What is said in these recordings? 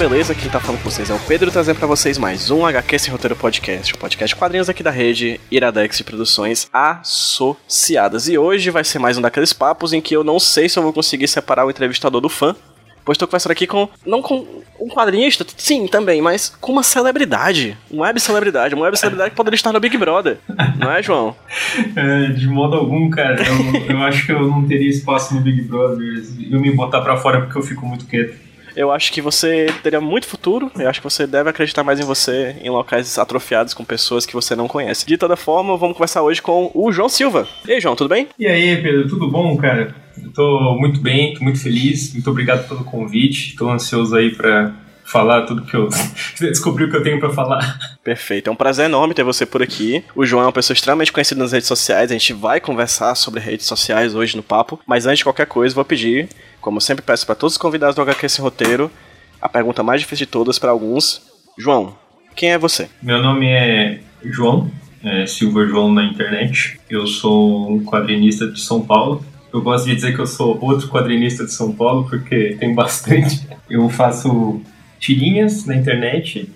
Beleza? Quem tá falando com vocês é o Pedro trazendo pra vocês mais um HQ Sem Roteiro Podcast, o podcast quadrinhos aqui da rede Iradex Produções Associadas. E hoje vai ser mais um daqueles papos em que eu não sei se eu vou conseguir separar o entrevistador do fã, pois estou conversando aqui com, não com um quadrinista, sim, também, mas com uma celebridade, uma web celebridade, uma web celebridade que poderia estar no Big Brother, não é, João? É, de modo algum, cara, eu, eu acho que eu não teria espaço no Big Brother, eu me botar pra fora porque eu fico muito quieto. Eu acho que você teria muito futuro. Eu acho que você deve acreditar mais em você em locais atrofiados com pessoas que você não conhece. De toda forma, vamos conversar hoje com o João Silva. E aí, João, tudo bem? E aí, Pedro, tudo bom, cara? Eu tô muito bem, tô muito feliz. Muito obrigado pelo convite. Tô ansioso aí pra falar tudo que eu descobri o que eu tenho para falar. Perfeito, é um prazer enorme ter você por aqui. O João é uma pessoa extremamente conhecida nas redes sociais, a gente vai conversar sobre redes sociais hoje no papo, mas antes de qualquer coisa, vou pedir como sempre peço para todos os convidados do HQ Esse Roteiro, a pergunta mais difícil de todas para alguns. João, quem é você? Meu nome é João, é Silva João na internet. Eu sou um quadrinista de São Paulo. Eu gosto de dizer que eu sou outro quadrinista de São Paulo porque tem bastante. Eu faço tirinhas na internet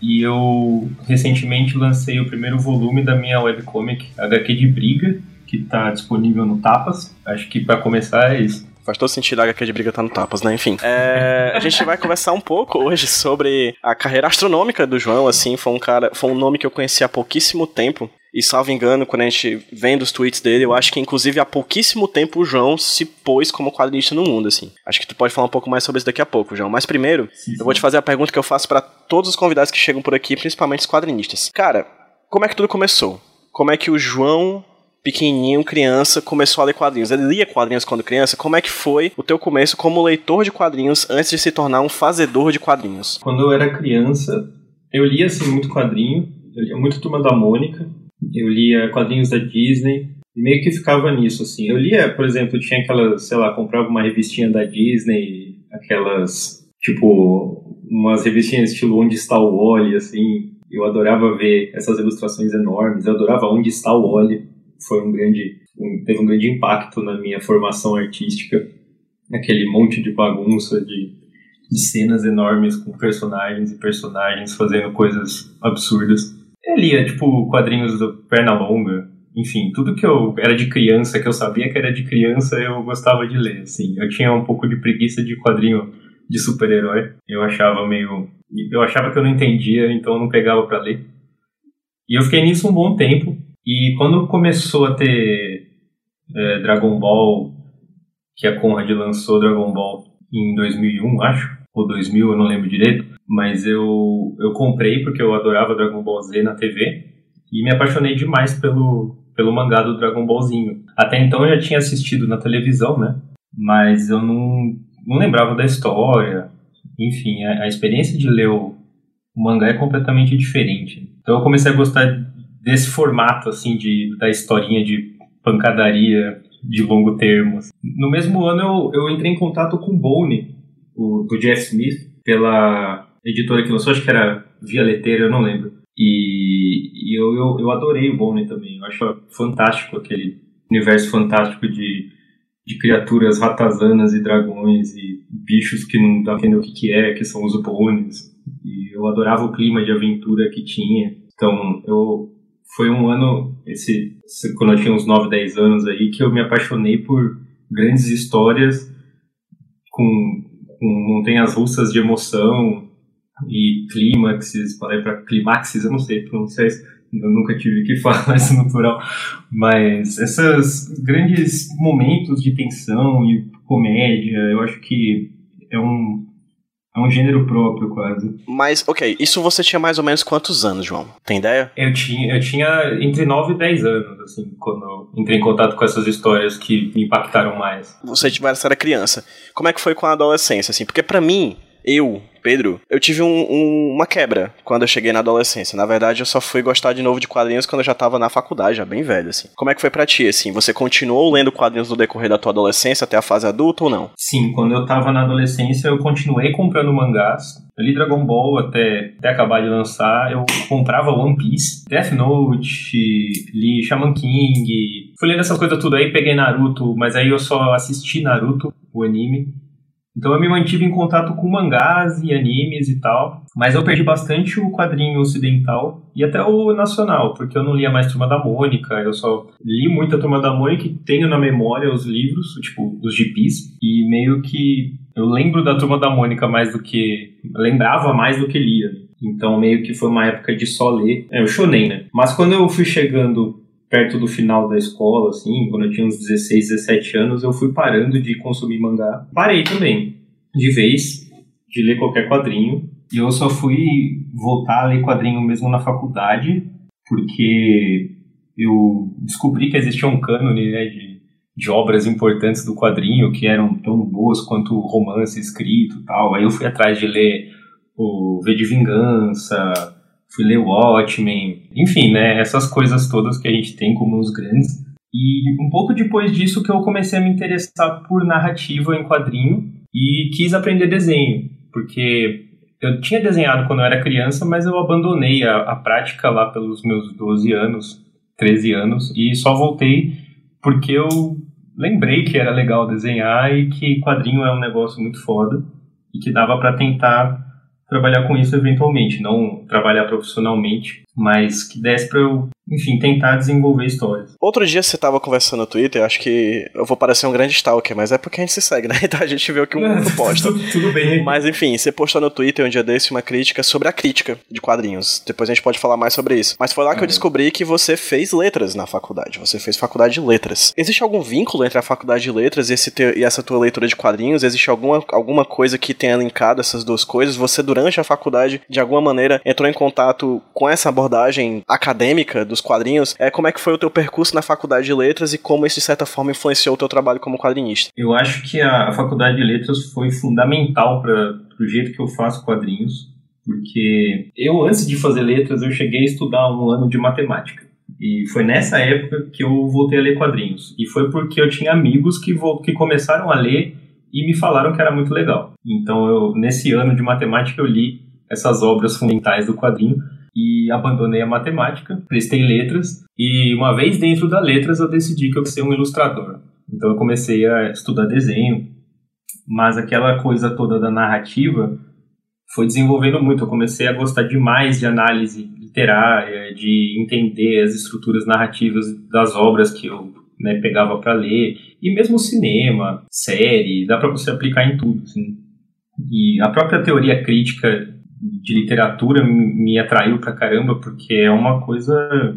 e eu recentemente lancei o primeiro volume da minha webcomic HQ de Briga, que está disponível no Tapas. Acho que para começar é isso. Faz todo sentido a HQ de briga tá no tapas, né? Enfim. É, a gente vai conversar um pouco hoje sobre a carreira astronômica do João, assim, foi um cara, foi um nome que eu conheci há pouquíssimo tempo. E salvo engano, quando a gente vendo os tweets dele, eu acho que inclusive há pouquíssimo tempo o João se pôs como quadrinista no mundo, assim. Acho que tu pode falar um pouco mais sobre isso daqui a pouco, João. Mas primeiro, sim, sim. eu vou te fazer a pergunta que eu faço para todos os convidados que chegam por aqui, principalmente os quadrinistas. Cara, como é que tudo começou? Como é que o João pequenininho, criança, começou a ler quadrinhos. Ele lia quadrinhos quando criança. Como é que foi o teu começo como leitor de quadrinhos antes de se tornar um fazedor de quadrinhos? Quando eu era criança, eu lia assim muito quadrinho. Eu lia muito Turma da Mônica. Eu lia quadrinhos da Disney. E meio que ficava nisso, assim. Eu lia, por exemplo, tinha aquelas, sei lá, comprava uma revistinha da Disney, aquelas, tipo, umas revistinhas estilo Onde Está o Wally, assim. Eu adorava ver essas ilustrações enormes. Eu adorava Onde Está o Wally foi um grande, um, teve um grande impacto na minha formação artística, aquele monte de bagunça de, de cenas enormes com personagens e personagens fazendo coisas absurdas. Eu lia, tipo, quadrinhos do Pernalonga, enfim, tudo que eu era de criança, que eu sabia que era de criança, eu gostava de ler, assim. Eu tinha um pouco de preguiça de quadrinho de super-herói. Eu achava meio... Eu achava que eu não entendia, então eu não pegava para ler. E eu fiquei nisso um bom tempo, e quando começou a ter é, Dragon Ball, que a Conrad lançou Dragon Ball em 2001, acho, ou 2000, eu não lembro direito, mas eu, eu comprei porque eu adorava Dragon Ball Z na TV e me apaixonei demais pelo, pelo mangá do Dragon Ballzinho. Até então eu já tinha assistido na televisão, né? Mas eu não, não lembrava da história. Enfim, a, a experiência de ler o, o mangá é completamente diferente. Então eu comecei a gostar desse formato, assim, de, da historinha de pancadaria de longo termo. No mesmo ano eu, eu entrei em contato com Bone, o, do Jeff Smith, pela editora que lançou, acho que era Via Leteira, eu não lembro. E, e eu, eu, eu, adorei o Bone também, eu acho fantástico aquele universo fantástico de, de criaturas ratazanas e dragões e bichos que não dá pra entender o que, que é, que são os Bones. E eu adorava o clima de aventura que tinha. Então eu, foi um ano, esse, quando eu tinha uns 9, 10 anos aí, que eu me apaixonei por grandes histórias com, com montanhas russas de emoção e clímaxes, falei para clímaxes, eu não sei pronunciar isso, eu nunca tive que falar isso natural, mas esses grandes momentos de tensão e comédia, eu acho que é um é um gênero próprio, quase. Mas, ok, isso você tinha mais ou menos quantos anos, João? Tem ideia? Eu tinha, eu tinha entre 9 e 10 anos, assim, quando eu entrei em contato com essas histórias que me impactaram mais. Você era criança. Como é que foi com a adolescência, assim? Porque para mim, eu, Pedro, eu tive um, um, uma quebra quando eu cheguei na adolescência. Na verdade, eu só fui gostar de novo de quadrinhos quando eu já tava na faculdade, já bem velho, assim. Como é que foi pra ti, assim? Você continuou lendo quadrinhos no decorrer da tua adolescência até a fase adulta ou não? Sim, quando eu tava na adolescência, eu continuei comprando mangás. Eu li Dragon Ball até, até acabar de lançar. Eu comprava One Piece, Death Note, li Shaman King. Fui lendo essas coisas tudo aí, peguei Naruto, mas aí eu só assisti Naruto, o anime Então eu me mantive em contato com mangás e animes e tal, mas eu perdi bastante o quadrinho ocidental e até o nacional, porque eu não lia mais Turma da Mônica, eu só li muito a Turma da Mônica e tenho na memória os livros, tipo, os gibis, e meio que eu lembro da Turma da Mônica mais do que... lembrava mais do que lia. Então meio que foi uma época de só ler. É, eu chonei, né? Mas quando eu fui chegando perto do final da escola, assim, quando eu tinha uns 16, 17 anos, eu fui parando de consumir mangá. Parei também, de vez, de ler qualquer quadrinho. E eu só fui voltar a ler quadrinho mesmo na faculdade, porque eu descobri que existia um cânone né, de, de obras importantes do quadrinho que eram tão boas quanto romance escrito tal. Aí eu fui atrás de ler o V de Vingança, fui ler Watchmen, enfim, né, essas coisas todas que a gente tem como os grandes. E um pouco depois disso que eu comecei a me interessar por narrativa em quadrinho e quis aprender desenho, porque eu tinha desenhado quando eu era criança, mas eu abandonei a, a prática lá pelos meus 12 anos, 13 anos, e só voltei porque eu lembrei que era legal desenhar e que quadrinho é um negócio muito foda e que dava para tentar trabalhar com isso eventualmente, não trabalhar profissionalmente, mas que desse para eu, enfim, tentar desenvolver histórias. Outro dia você tava conversando no Twitter, acho que eu vou parecer um grande stalker, mas é porque a gente se segue, né? Então a gente vê o que um mundo posta. tudo, tudo bem. Mas enfim, você postou no Twitter um dia desse uma crítica sobre a crítica de quadrinhos. Depois a gente pode falar mais sobre isso. Mas foi lá que eu descobri que você fez letras na faculdade. Você fez faculdade de letras. Existe algum vínculo entre a faculdade de letras e, esse e essa tua leitura de quadrinhos? Existe alguma, alguma coisa que tenha linkado essas duas coisas? Você, durante a faculdade, de alguma maneira, entrou em contato com essa abordagem acadêmica dos quadrinhos? É, como é que foi o teu percurso na faculdade de letras e como isso, de certa forma, influenciou o teu trabalho como quadrinista? Eu acho que a, a faculdade de letras foi fundamental para o jeito que eu faço quadrinhos, porque eu, antes de fazer letras, eu cheguei a estudar um ano de matemática. E foi nessa época que eu voltei a ler quadrinhos. E foi porque eu tinha amigos que, que começaram a ler e me falaram que era muito legal. Então, eu, nesse ano de matemática, eu li essas obras fundamentais do quadrinho e abandonei a matemática, prestei letras e uma vez dentro da letras eu decidi que eu ia ser um ilustrador. Então eu comecei a estudar desenho, mas aquela coisa toda da narrativa foi desenvolvendo muito. Eu comecei a gostar demais de análise literária, de entender as estruturas narrativas das obras que eu né, pegava para ler, e mesmo cinema, série, dá para você aplicar em tudo. Assim. E a própria teoria crítica de literatura me atraiu pra caramba, porque é uma coisa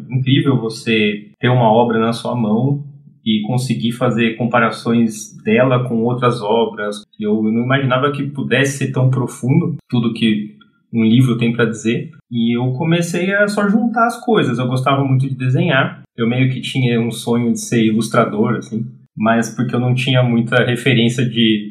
incrível você ter uma obra na sua mão e conseguir fazer comparações dela com outras obras. Eu não imaginava que pudesse ser tão profundo tudo que um livro tem para dizer. E eu comecei a só juntar as coisas. Eu gostava muito de desenhar. Eu meio que tinha um sonho de ser ilustrador, assim, mas porque eu não tinha muita referência de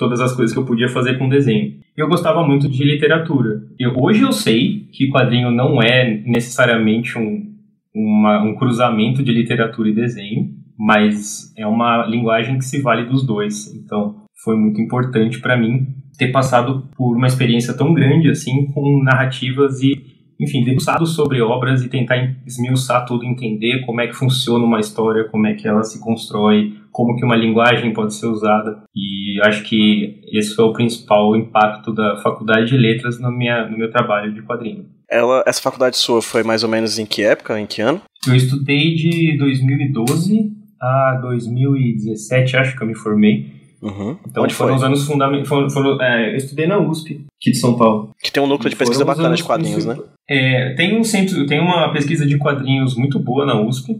todas as coisas que eu podia fazer com desenho. Eu gostava muito de literatura. Eu, hoje eu sei que quadrinho não é necessariamente um, uma, um cruzamento de literatura e desenho, mas é uma linguagem que se vale dos dois. Então, foi muito importante para mim ter passado por uma experiência tão grande assim com narrativas e enfim, debruçado sobre obras e tentar esmiuçar tudo, entender como é que funciona uma história, como é que ela se constrói, como que uma linguagem pode ser usada. E acho que esse foi o principal impacto da Faculdade de Letras no, minha, no meu trabalho de quadrinho. Ela, essa faculdade sua foi mais ou menos em que época, em que ano? Eu estudei de 2012 a 2017, acho que eu me formei. Uhum. Então Onde foram foi? os anos fundamentais. É, eu estudei na USP, aqui de São Paulo. Que tem um núcleo de pesquisa bacana de quadrinhos, né? É, tem um centro, tem uma pesquisa de quadrinhos muito boa na USP,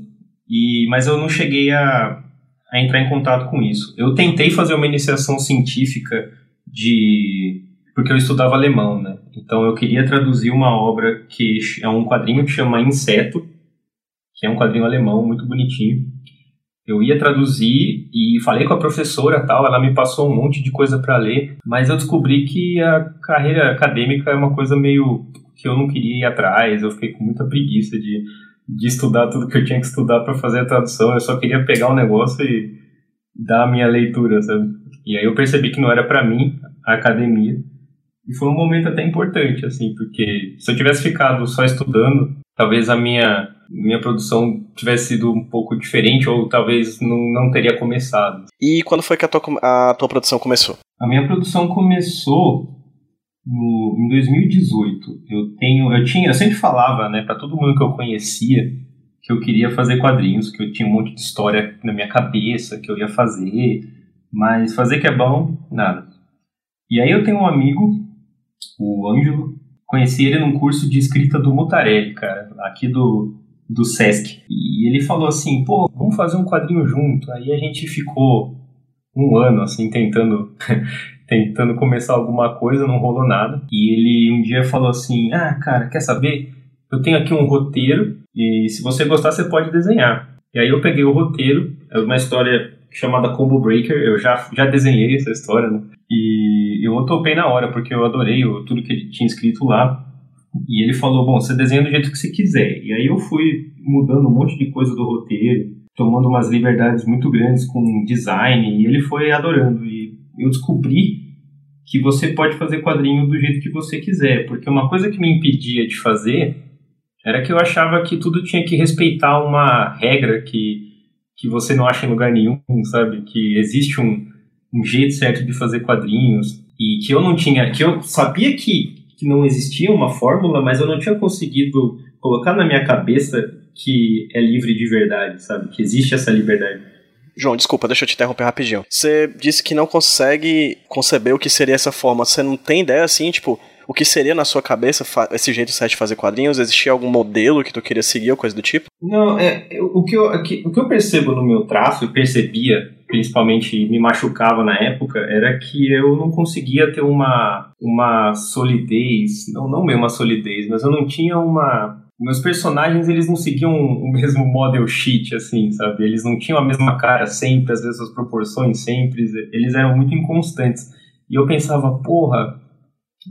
e, mas eu não cheguei a, a entrar em contato com isso. Eu tentei fazer uma iniciação científica de porque eu estudava alemão, né? Então eu queria traduzir uma obra que é um quadrinho que chama Inseto, que é um quadrinho alemão muito bonitinho. Eu ia traduzir e falei com a professora tal, ela me passou um monte de coisa para ler, mas eu descobri que a carreira acadêmica é uma coisa meio que eu não queria ir atrás, eu fiquei com muita preguiça de, de estudar tudo que eu tinha que estudar para fazer a tradução, eu só queria pegar o negócio e dar a minha leitura, sabe? E aí eu percebi que não era para mim a academia. E foi um momento até importante, assim, porque se eu tivesse ficado só estudando, talvez a minha minha produção tivesse sido um pouco diferente ou talvez não, não teria começado. E quando foi que a tua, a tua produção começou? A minha produção começou no, em 2018. Eu tenho, eu tinha, eu sempre falava, né, para todo mundo que eu conhecia que eu queria fazer quadrinhos, que eu tinha um monte de história na minha cabeça que eu ia fazer, mas fazer que é bom, nada. E aí eu tenho um amigo, o Ângelo, conheci ele num curso de escrita do Mutarelli, cara, aqui do, do Sesc. E ele falou assim, pô, vamos fazer um quadrinho junto. Aí a gente ficou um ano, assim, tentando tentando começar alguma coisa, não rolou nada. E ele um dia falou assim: Ah, cara, quer saber? Eu tenho aqui um roteiro e se você gostar, você pode desenhar. E aí eu peguei o roteiro, é uma história chamada Combo Breaker, eu já, já desenhei essa história, né? E eu topei na hora, porque eu adorei tudo que ele tinha escrito lá. E ele falou: Bom, você desenha do jeito que você quiser. E aí eu fui mudando um monte de coisa do roteiro, tomando umas liberdades muito grandes com design, e ele foi adorando. E eu descobri que você pode fazer quadrinho do jeito que você quiser, porque uma coisa que me impedia de fazer era que eu achava que tudo tinha que respeitar uma regra que, que você não acha em lugar nenhum, sabe? Que existe um, um jeito certo de fazer quadrinhos e que eu não tinha, que eu sabia que, que não existia uma fórmula, mas eu não tinha conseguido colocar na minha cabeça que é livre de verdade, sabe? Que existe essa liberdade. João, desculpa, deixa eu te interromper rapidinho. Você disse que não consegue conceber o que seria essa forma. Você não tem ideia assim, tipo, o que seria na sua cabeça esse jeito certo de fazer quadrinhos? Existia algum modelo que tu queria seguir ou coisa do tipo? Não, é, o, que eu, o que eu percebo no meu traço, eu percebia, principalmente me machucava na época, era que eu não conseguia ter uma, uma solidez, não, não mesmo uma solidez, mas eu não tinha uma meus personagens eles não seguiam o mesmo model sheet assim sabe? Eles não tinham a mesma cara sempre as mesmas proporções sempre eles eram muito inconstantes. E eu pensava porra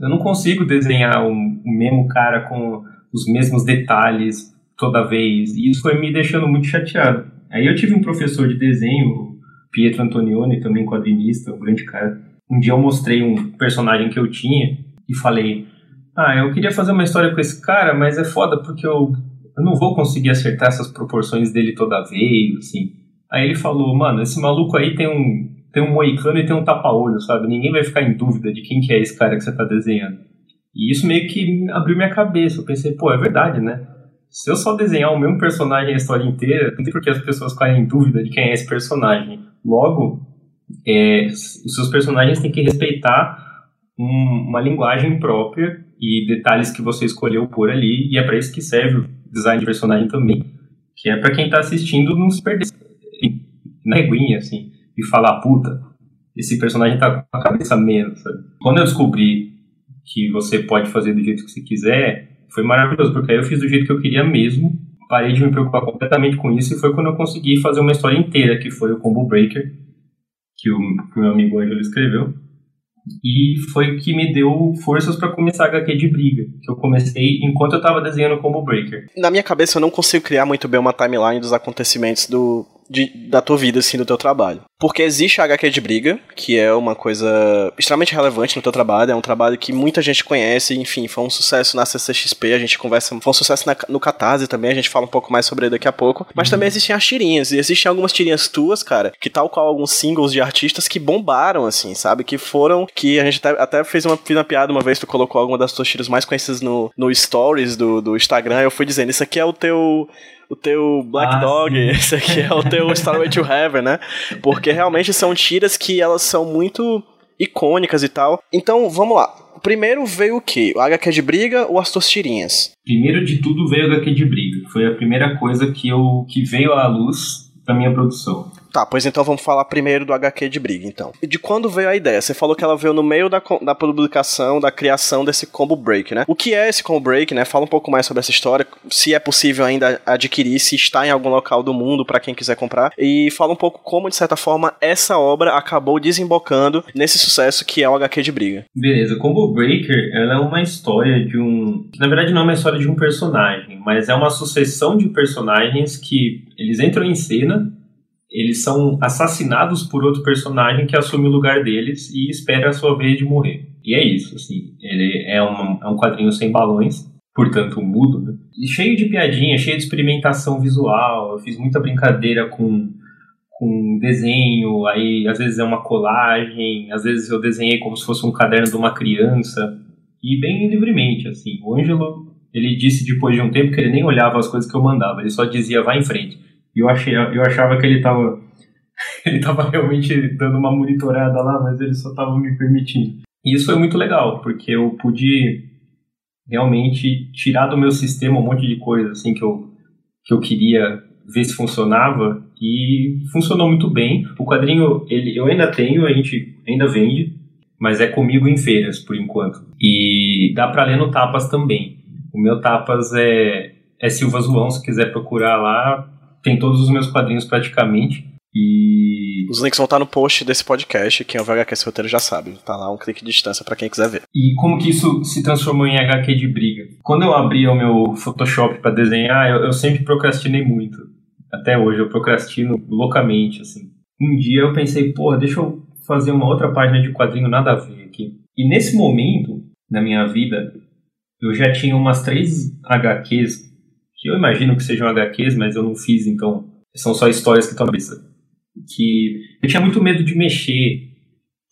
eu não consigo desenhar o, o mesmo cara com os mesmos detalhes toda vez. E isso foi me deixando muito chateado. Aí eu tive um professor de desenho Pietro Antonioni também quadrinista um grande cara. Um dia eu mostrei um personagem que eu tinha e falei ah, eu queria fazer uma história com esse cara, mas é foda porque eu, eu não vou conseguir acertar essas proporções dele toda vez, assim. Aí ele falou, mano, esse maluco aí tem um, tem um moicano e tem um tapa-olho, sabe? Ninguém vai ficar em dúvida de quem que é esse cara que você tá desenhando. E isso meio que abriu minha cabeça. Eu pensei, pô, é verdade, né? Se eu só desenhar o mesmo personagem a história inteira, não tem por que as pessoas ficarem em dúvida de quem é esse personagem. Logo, é, os seus personagens têm que respeitar um, uma linguagem própria e detalhes que você escolheu por ali, e é para isso que serve o design de personagem também, que é para quem tá assistindo não se perder na reguinha, assim, e falar, puta, esse personagem tá com a cabeça menos, sabe? Quando eu descobri que você pode fazer do jeito que você quiser, foi maravilhoso, porque aí eu fiz do jeito que eu queria mesmo, parei de me preocupar completamente com isso, e foi quando eu consegui fazer uma história inteira, que foi o Combo Breaker, que o, que o meu amigo Angelo escreveu, e foi o que me deu forças para começar a HQ de briga, que eu comecei enquanto eu tava desenhando Combo Breaker. Na minha cabeça eu não consigo criar muito bem uma timeline dos acontecimentos do, de, da tua vida, assim, do teu trabalho. Porque existe a HQ de briga, que é uma coisa extremamente relevante no teu trabalho, é um trabalho que muita gente conhece, enfim, foi um sucesso na CCXP, a gente conversa, foi um sucesso na, no Catarse também, a gente fala um pouco mais sobre ele daqui a pouco, mas uhum. também existem as tirinhas, e existem algumas tirinhas tuas, cara, que tal qual alguns singles de artistas que bombaram, assim, sabe, que foram, que a gente até, até fez uma, fez uma piada uma vez, tu colocou alguma das tuas tiras mais conhecidas no, no stories do, do Instagram, eu fui dizendo, isso aqui é o teu o teu Black ah, Dog, sim. esse aqui é o teu Starway to Heaven, né? Porque realmente são tiras que elas são muito icônicas e tal. Então, vamos lá. Primeiro veio o quê? O HQ de briga ou as tuas tirinhas? Primeiro de tudo veio o HQ de briga. Foi a primeira coisa que, eu, que veio à luz da minha produção. Tá, pois então vamos falar primeiro do HQ de briga, então. De quando veio a ideia? Você falou que ela veio no meio da, da publicação, da criação desse combo break, né? O que é esse combo break, né? Fala um pouco mais sobre essa história, se é possível ainda adquirir, se está em algum local do mundo para quem quiser comprar, e fala um pouco como, de certa forma, essa obra acabou desembocando nesse sucesso que é o HQ de briga. Beleza, Combo Breaker, ela é uma história de um... Na verdade não é uma história de um personagem, mas é uma sucessão de personagens que eles entram em cena eles são assassinados por outro personagem que assume o lugar deles e espera a sua vez de morrer. E é isso, assim. Ele é um, é um quadrinho sem balões, portanto mudo, né? cheio de piadinha, cheio de experimentação visual. Eu fiz muita brincadeira com, com desenho, aí às vezes é uma colagem, às vezes eu desenhei como se fosse um caderno de uma criança. E bem livremente, assim. O Ângelo, ele disse depois de um tempo que ele nem olhava as coisas que eu mandava, ele só dizia, vai em frente. E eu, achei, eu achava que ele estava ele estava realmente dando uma monitorada lá, mas ele só estava me permitindo. E isso foi muito legal, porque eu pude realmente tirar do meu sistema um monte de coisa assim que eu, que eu queria ver se funcionava e funcionou muito bem. O quadrinho ele, eu ainda tenho, a gente ainda vende, mas é comigo em feiras por enquanto. E dá para ler no Tapas também. O meu Tapas é, é Silva João, se quiser procurar lá, tem todos os meus quadrinhos praticamente. E. Os links vão estar no post desse podcast. Quem é o VHQ roteiro já sabe. Tá lá um clique de distância para quem quiser ver. E como que isso se transformou em HQ de briga? Quando eu abri o meu Photoshop para desenhar, eu, eu sempre procrastinei muito. Até hoje, eu procrastino loucamente, assim. Um dia eu pensei, porra, deixa eu fazer uma outra página de quadrinho nada a ver aqui. E nesse momento, na minha vida, eu já tinha umas três HQs, que eu imagino que sejam HQs, mas eu não fiz, então são só histórias que estão na cabeça que eu tinha muito medo de mexer,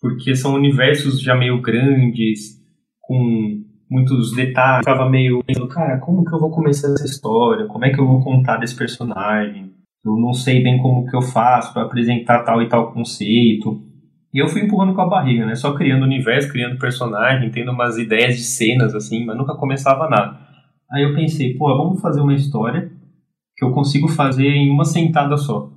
porque são universos já meio grandes, com muitos detalhes. Eu ficava meio cara, como que eu vou começar essa história? Como é que eu vou contar desse personagem? Eu não sei bem como que eu faço para apresentar tal e tal conceito. E eu fui empurrando com a barriga, né? Só criando universo, criando personagem, tendo umas ideias de cenas assim, mas nunca começava nada. Aí eu pensei, pô, vamos fazer uma história que eu consigo fazer em uma sentada só.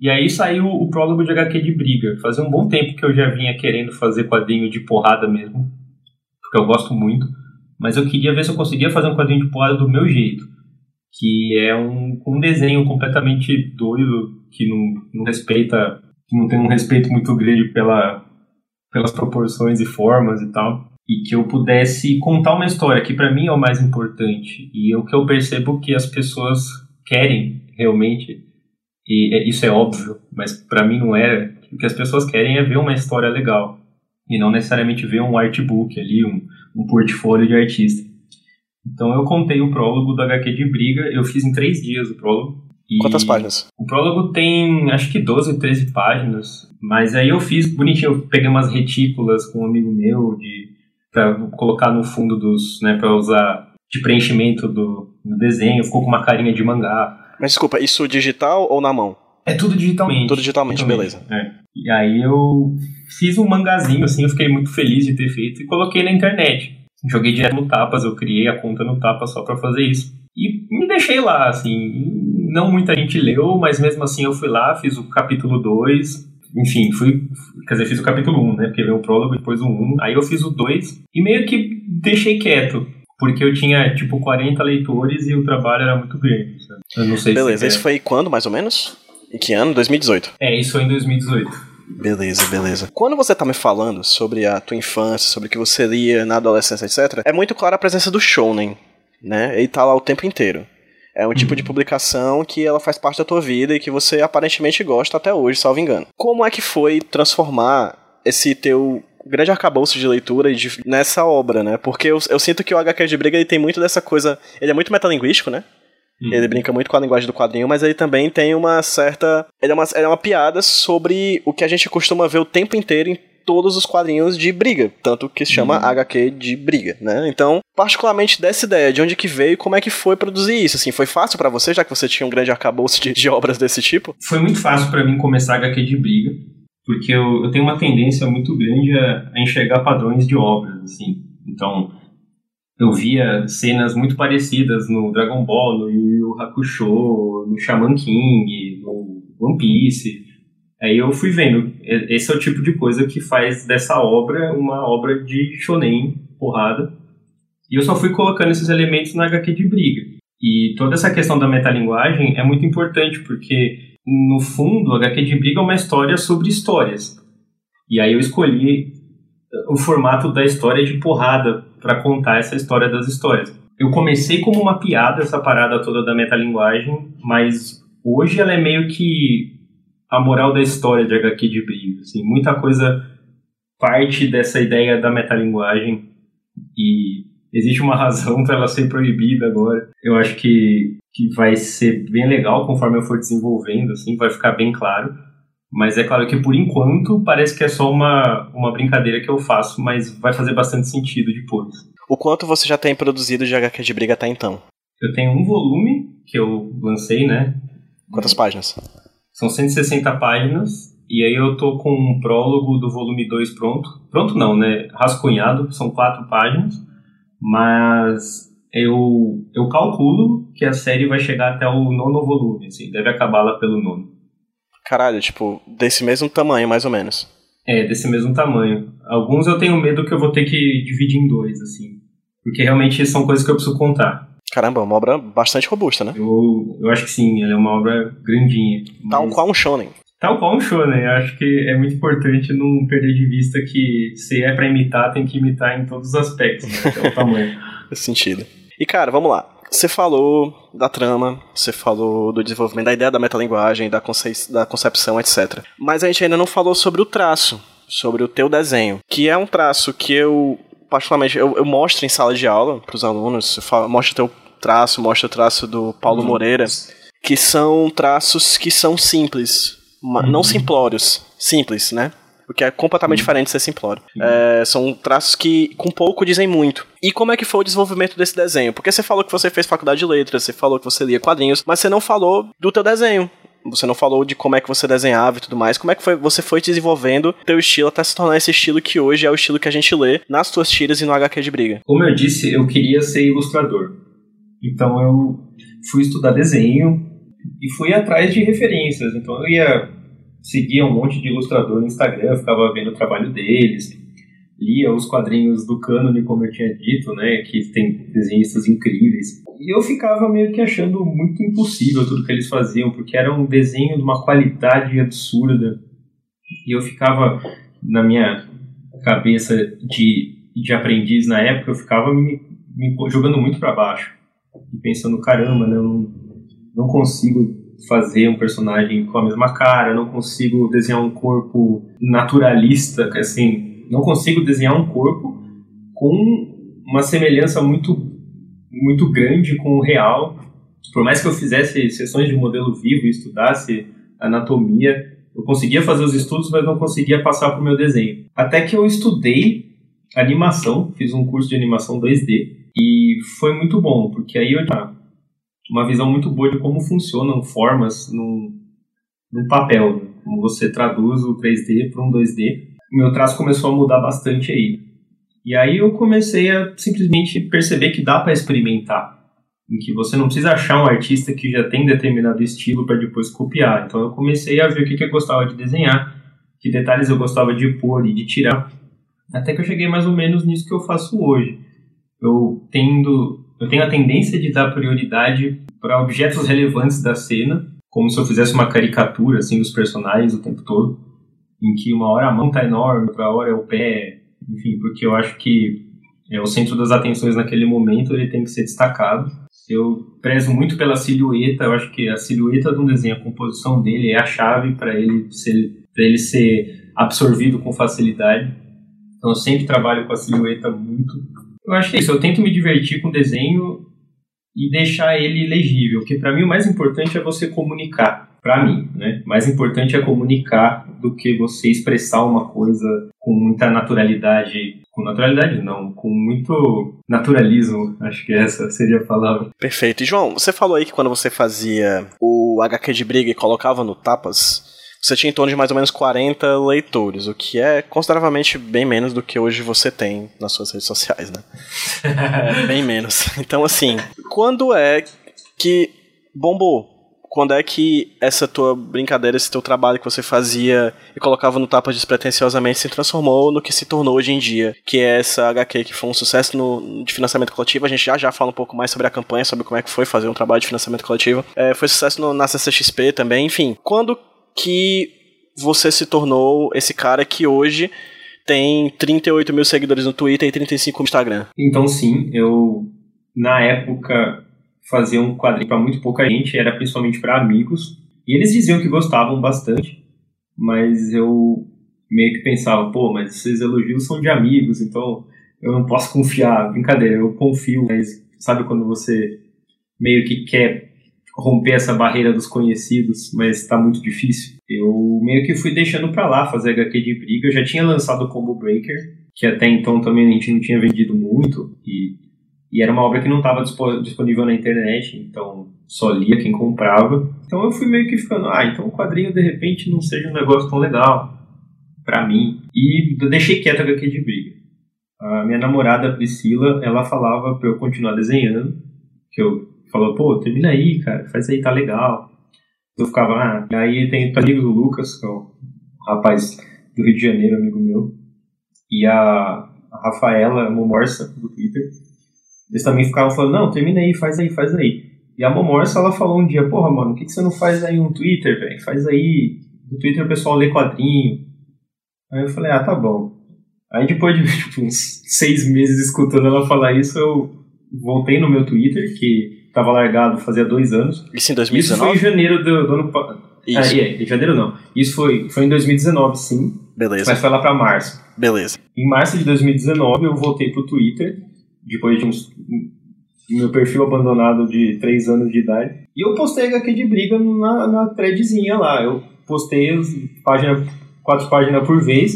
E aí saiu o prólogo de HQ de briga. Fazia um bom tempo que eu já vinha querendo fazer quadrinho de porrada mesmo, porque eu gosto muito. Mas eu queria ver se eu conseguia fazer um quadrinho de porrada do meu jeito, que é um, um desenho completamente doido, que não, não respeita, que não tem um respeito muito grande pela, pelas proporções e formas e tal. E que eu pudesse contar uma história, que para mim é o mais importante. E o que eu percebo que as pessoas querem realmente e é, isso é óbvio, mas para mim não era. O que as pessoas querem é ver uma história legal e não necessariamente ver um artbook ali, um, um portfólio de artista. Então eu contei o prólogo do HQ de Briga, eu fiz em três dias o prólogo. Quantas páginas? O prólogo tem acho que 12, 13 páginas, mas aí eu fiz bonitinho, eu peguei umas retículas com um amigo meu de para colocar no fundo dos, né, para usar de preenchimento do, do desenho, ficou com uma carinha de mangá. Mas desculpa, isso digital ou na mão? É tudo digitalmente. Tudo digitalmente, beleza. É. E aí eu fiz um mangazinho, assim, eu fiquei muito feliz de ter feito e coloquei na internet. Joguei direto no Tapas, eu criei a conta no Tapas só para fazer isso. E me deixei lá, assim, não muita gente leu, mas mesmo assim eu fui lá, fiz o capítulo 2, enfim, fui, quer dizer, fiz o capítulo 1, um, né, porque veio o prólogo, depois o 1, um, aí eu fiz o 2 e meio que deixei quieto porque eu tinha, tipo, 40 leitores e o trabalho era muito grande. Sabe? Eu não sei Beleza, se isso foi quando, mais ou menos? Em que ano? 2018? É, isso foi em 2018. Beleza, beleza. Quando você tá me falando sobre a tua infância, sobre o que você lia na adolescência, etc., é muito clara a presença do shounen, né? Ele tá lá o tempo inteiro. É um uhum. tipo de publicação que ela faz parte da tua vida e que você aparentemente gosta até hoje, salvo engano. Como é que foi transformar esse teu grande arcabouço de leitura de, nessa obra, né? Porque eu, eu sinto que o HQ de Briga ele tem muito dessa coisa. Ele é muito metalinguístico, né? Hum. Ele brinca muito com a linguagem do quadrinho, mas ele também tem uma certa. Ele é uma, ele é uma piada sobre o que a gente costuma ver o tempo inteiro em todos os quadrinhos de briga, tanto que se chama uhum. HQ de briga, né? Então, particularmente dessa ideia, de onde que veio e como é que foi produzir isso, assim, foi fácil para você, já que você tinha um grande arcabouço de, de obras desse tipo? Foi muito fácil para mim começar HQ de briga, porque eu, eu tenho uma tendência muito grande a, a, enxergar padrões de obras, assim. Então, eu via cenas muito parecidas no Dragon Ball, no Yu Yu Hakusho, no Shaman King, no One Piece. Aí eu fui vendo, esse é o tipo de coisa que faz dessa obra uma obra de shonen, porrada. E eu só fui colocando esses elementos na HQ de briga. E toda essa questão da metalinguagem é muito importante, porque no fundo, o HQ de Briga é uma história sobre histórias. E aí eu escolhi o formato da história de porrada para contar essa história das histórias. Eu comecei como uma piada essa parada toda da metalinguagem, mas hoje ela é meio que a moral da história de HQ de Briga. Assim, muita coisa parte dessa ideia da metalinguagem e existe uma razão para ela ser proibida agora. Eu acho que, que vai ser bem legal conforme eu for desenvolvendo, assim, vai ficar bem claro. Mas é claro que por enquanto parece que é só uma, uma brincadeira que eu faço, mas vai fazer bastante sentido depois. O quanto você já tem produzido de HQ de briga até então? Eu tenho um volume que eu lancei, né? Quantas páginas? São 160 páginas e aí eu tô com um prólogo do volume 2 pronto. Pronto não, né? Rascunhado, são quatro páginas. Mas eu, eu calculo que a série vai chegar até o nono volume, assim. Deve acabar lá pelo nono. Caralho, tipo, desse mesmo tamanho, mais ou menos. É, desse mesmo tamanho. Alguns eu tenho medo que eu vou ter que dividir em dois, assim. Porque realmente são coisas que eu preciso contar. Caramba, uma obra bastante robusta, né? Eu, eu acho que sim, ela é uma obra grandinha. Tal qual um shonen. Tal qual um shonen. Eu acho que é muito importante não perder de vista que se é para imitar, tem que imitar em todos os aspectos, né? Até o tamanho. Faz sentido. E cara, vamos lá. Você falou da trama, você falou do desenvolvimento da ideia da metalinguagem, da, conce da concepção, etc. Mas a gente ainda não falou sobre o traço, sobre o teu desenho, que é um traço que eu particularmente eu, eu mostro em sala de aula para os alunos, mostro o teu traço, mostra o traço do Paulo uhum. Moreira, que são traços que são simples, uhum. não simplórios, simples, né? O que é completamente uhum. diferente de ser simplório. É, são traços que, com pouco, dizem muito. E como é que foi o desenvolvimento desse desenho? Porque você falou que você fez faculdade de letras, você falou que você lia quadrinhos, mas você não falou do teu desenho. Você não falou de como é que você desenhava e tudo mais. Como é que foi, você foi desenvolvendo teu estilo até se tornar esse estilo que hoje é o estilo que a gente lê nas tuas tiras e no HQ de briga? Como eu disse, eu queria ser ilustrador. Então eu fui estudar desenho e fui atrás de referências. Então eu ia seguir um monte de ilustrador no Instagram, ficava vendo o trabalho deles, lia os quadrinhos do cânone, como eu tinha dito, né, que tem desenhistas incríveis. E eu ficava meio que achando muito impossível tudo que eles faziam, porque era um desenho de uma qualidade absurda. E eu ficava na minha cabeça de, de aprendiz na época, eu ficava me, me jogando muito para baixo e pensando, caramba, né, não, não consigo fazer um personagem com a mesma cara, não consigo desenhar um corpo naturalista, assim, não consigo desenhar um corpo com uma semelhança muito muito grande com o real. Por mais que eu fizesse sessões de modelo vivo e estudasse anatomia, eu conseguia fazer os estudos, mas não conseguia passar para o meu desenho. Até que eu estudei animação, fiz um curso de animação 2D e foi muito bom, porque aí eu tinha uma visão muito boa de como funcionam formas no, no papel, né? como você traduz o 3D para um 2D. Meu traço começou a mudar bastante aí. E aí eu comecei a simplesmente perceber que dá para experimentar, em que você não precisa achar um artista que já tem determinado estilo para depois copiar. Então eu comecei a ver o que eu gostava de desenhar, que detalhes eu gostava de pôr e de tirar, até que eu cheguei mais ou menos nisso que eu faço hoje eu tendo eu tenho a tendência de dar prioridade para objetos relevantes da cena, como se eu fizesse uma caricatura assim dos personagens o tempo todo, em que uma hora a mão tá enorme, outra hora é o pé, enfim, porque eu acho que é o centro das atenções naquele momento, ele tem que ser destacado. Eu prezo muito pela silhueta, eu acho que a silhueta de um desenho, a composição dele é a chave para ele ser para ele ser absorvido com facilidade. Então eu sempre trabalho com a silhueta muito eu acho que é isso. Eu tento me divertir com o desenho e deixar ele legível, porque para mim o mais importante é você comunicar. Para mim, né? Mais importante é comunicar do que você expressar uma coisa com muita naturalidade. Com naturalidade, não, com muito naturalismo, acho que essa seria a palavra. Perfeito. E João, você falou aí que quando você fazia o HQ de briga e colocava no Tapas, você tinha em torno de mais ou menos 40 leitores, o que é consideravelmente bem menos do que hoje você tem nas suas redes sociais, né? bem menos. Então, assim, quando é que bombou? Quando é que essa tua brincadeira, esse teu trabalho que você fazia e colocava no tapa despretensiosamente se transformou no que se tornou hoje em dia, que é essa HQ que foi um sucesso no, de financiamento coletivo. A gente já já fala um pouco mais sobre a campanha, sobre como é que foi fazer um trabalho de financiamento coletivo. É, foi sucesso no, na CCXP também, enfim. Quando que você se tornou esse cara que hoje tem 38 mil seguidores no Twitter e 35 no Instagram. Então sim, eu na época fazia um quadrinho para muito pouca gente, era principalmente para amigos, e eles diziam que gostavam bastante, mas eu meio que pensava, pô, mas esses elogios são de amigos, então eu não posso confiar. Brincadeira, eu confio, mas sabe quando você meio que quer romper essa barreira dos conhecidos, mas está muito difícil. Eu meio que fui deixando para lá fazer HQ de briga. Eu já tinha lançado o Combo Breaker, que até então também a gente não tinha vendido muito e, e era uma obra que não estava disponível na internet, então só lia quem comprava. Então eu fui meio que ficando, ah, então o quadrinho de repente não seja um negócio tão legal para mim e deixei quieto a HQ de briga. A minha namorada Priscila, ela falava para eu continuar desenhando, que eu falou, pô, termina aí, cara, faz aí, tá legal. Eu ficava, ah, aí tem o amigo do Lucas, que é um rapaz do Rio de Janeiro, amigo meu, e a, a Rafaela Momorsa, do Twitter, eles também ficavam falando, não, termina aí, faz aí, faz aí. E a Momorsa, ela falou um dia, porra, mano, por que, que você não faz aí um Twitter, velho? Faz aí, no Twitter o pessoal lê quadrinho. Aí eu falei, ah, tá bom. Aí depois de tipo, uns seis meses escutando ela falar isso, eu voltei no meu Twitter, que estava largado fazia dois anos. Isso em 2019? Isso foi em janeiro do, do ano passado. Isso. Ah, é, em janeiro não. Isso foi, foi em 2019, sim. Beleza. Mas foi lá para março. Beleza. Em março de 2019 eu voltei pro Twitter, depois de uns meu perfil abandonado de 3 anos de idade. E eu postei HQ de briga na, na threadzinha lá. Eu postei página, quatro páginas por vez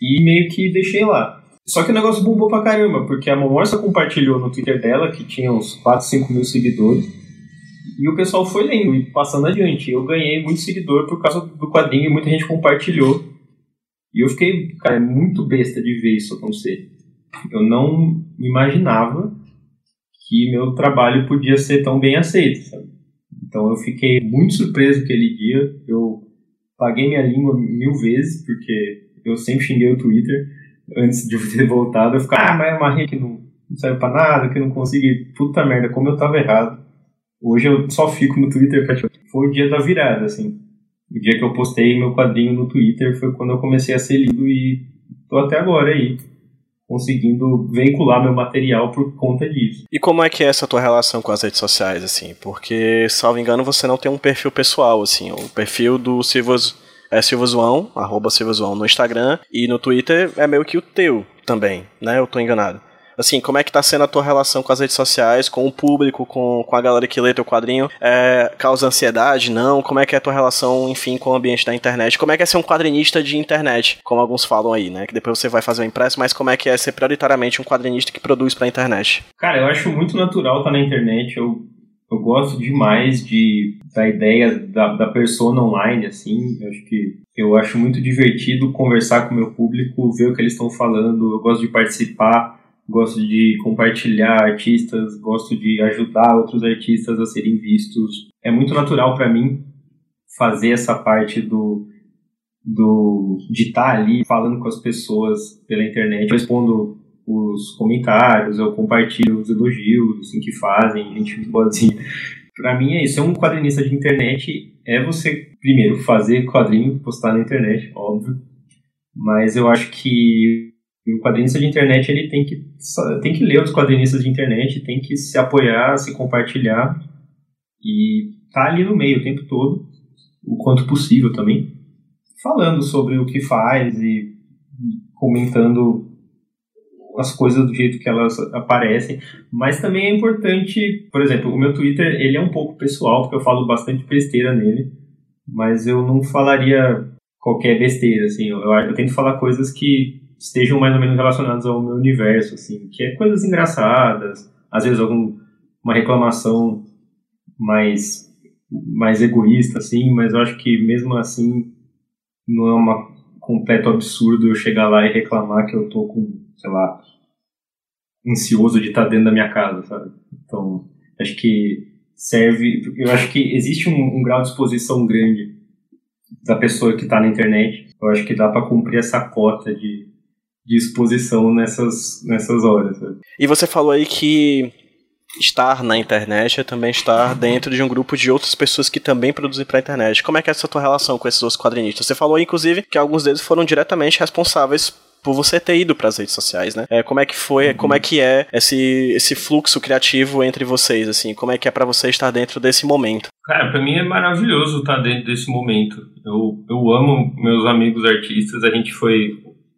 e meio que deixei lá. Só que o negócio bombou pra caramba, porque a Momorça compartilhou no Twitter dela, que tinha uns 4, 5 mil seguidores, e o pessoal foi lendo e passando adiante. Eu ganhei muito seguidor por causa do quadrinho e muita gente compartilhou. E eu fiquei, cara, muito besta de ver isso acontecer. Eu não imaginava que meu trabalho podia ser tão bem aceito, sabe? Então eu fiquei muito surpreso aquele dia. Eu paguei minha língua mil vezes, porque eu sempre xinguei o Twitter antes de ter voltado, eu ficava, ah, mas é uma rede que não, não serve pra nada, que não consigo. Puta merda, como eu tava errado. Hoje eu só fico no Twitter pra, foi o dia da virada, assim. O dia que eu postei meu quadrinho no Twitter foi quando eu comecei a ser lido e tô até agora aí conseguindo veicular meu material por conta disso. E como é que é essa tua relação com as redes sociais, assim? Porque, salvo engano, você não tem um perfil pessoal, assim. O perfil do Silvas é Silva Zoão, arroba Silva Zoão no Instagram, e no Twitter é meio que o teu também, né? Eu tô enganado. Assim, como é que tá sendo a tua relação com as redes sociais, com o público, com, com a galera que lê teu quadrinho? É, causa ansiedade? Não? Como é que é a tua relação, enfim, com o ambiente da internet? Como é que é ser um quadrinista de internet, como alguns falam aí, né? Que depois você vai fazer o impresso, mas como é que é ser prioritariamente um quadrinista que produz pra internet? Cara, eu acho muito natural estar tá na internet. Eu eu gosto demais de, da ideia da, da persona online, assim. Eu acho que eu acho muito divertido conversar com o meu público, ver o que eles estão falando. Eu gosto de participar, gosto de compartilhar artistas, gosto de ajudar outros artistas a serem vistos. É muito natural para mim fazer essa parte do do de estar tá ali falando com as pessoas pela internet. Eu respondo os comentários, eu compartilho os elogios assim, que fazem, gente boazinha. Pra mim é isso, é um quadrinista de internet, é você, primeiro, fazer quadrinho, postar na internet, óbvio, mas eu acho que o quadrinista de internet ele tem que, tem que ler os quadrinistas de internet, tem que se apoiar, se compartilhar e tá ali no meio o tempo todo, o quanto possível também, falando sobre o que faz e comentando as coisas do jeito que elas aparecem, mas também é importante, por exemplo, o meu Twitter, ele é um pouco pessoal, porque eu falo bastante besteira nele, mas eu não falaria qualquer besteira, assim, eu, eu tento falar coisas que estejam mais ou menos relacionadas ao meu universo, assim, que é coisas engraçadas, às vezes alguma reclamação mais mais egoísta, assim, mas eu acho que mesmo assim não é uma completo absurdo eu chegar lá e reclamar que eu tô com, sei lá, ansioso de estar dentro da minha casa, sabe? Então, acho que serve. Eu acho que existe um, um grau de exposição grande da pessoa que está na internet. Eu acho que dá para cumprir essa cota de, de exposição nessas, nessas horas. Sabe? E você falou aí que estar na internet é também estar dentro de um grupo de outras pessoas que também produzem para a internet. Como é que é essa tua relação com esses outros quadrinistas? Você falou, inclusive, que alguns deles foram diretamente responsáveis por você ter ido para as redes sociais, né? É, como é que foi, uhum. como é que é esse, esse fluxo criativo entre vocês, assim? Como é que é para você estar dentro desse momento? Cara, para mim é maravilhoso estar dentro desse momento. Eu, eu amo meus amigos artistas, a gente foi...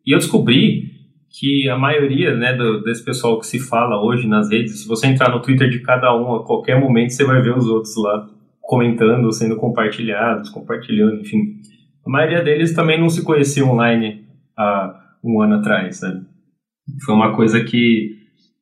E eu descobri que a maioria né, do, desse pessoal que se fala hoje nas redes, se você entrar no Twitter de cada um, a qualquer momento você vai ver os outros lá comentando, sendo compartilhados, compartilhando, enfim. A maioria deles também não se conhecia online há um ano atrás, sabe? Foi uma coisa que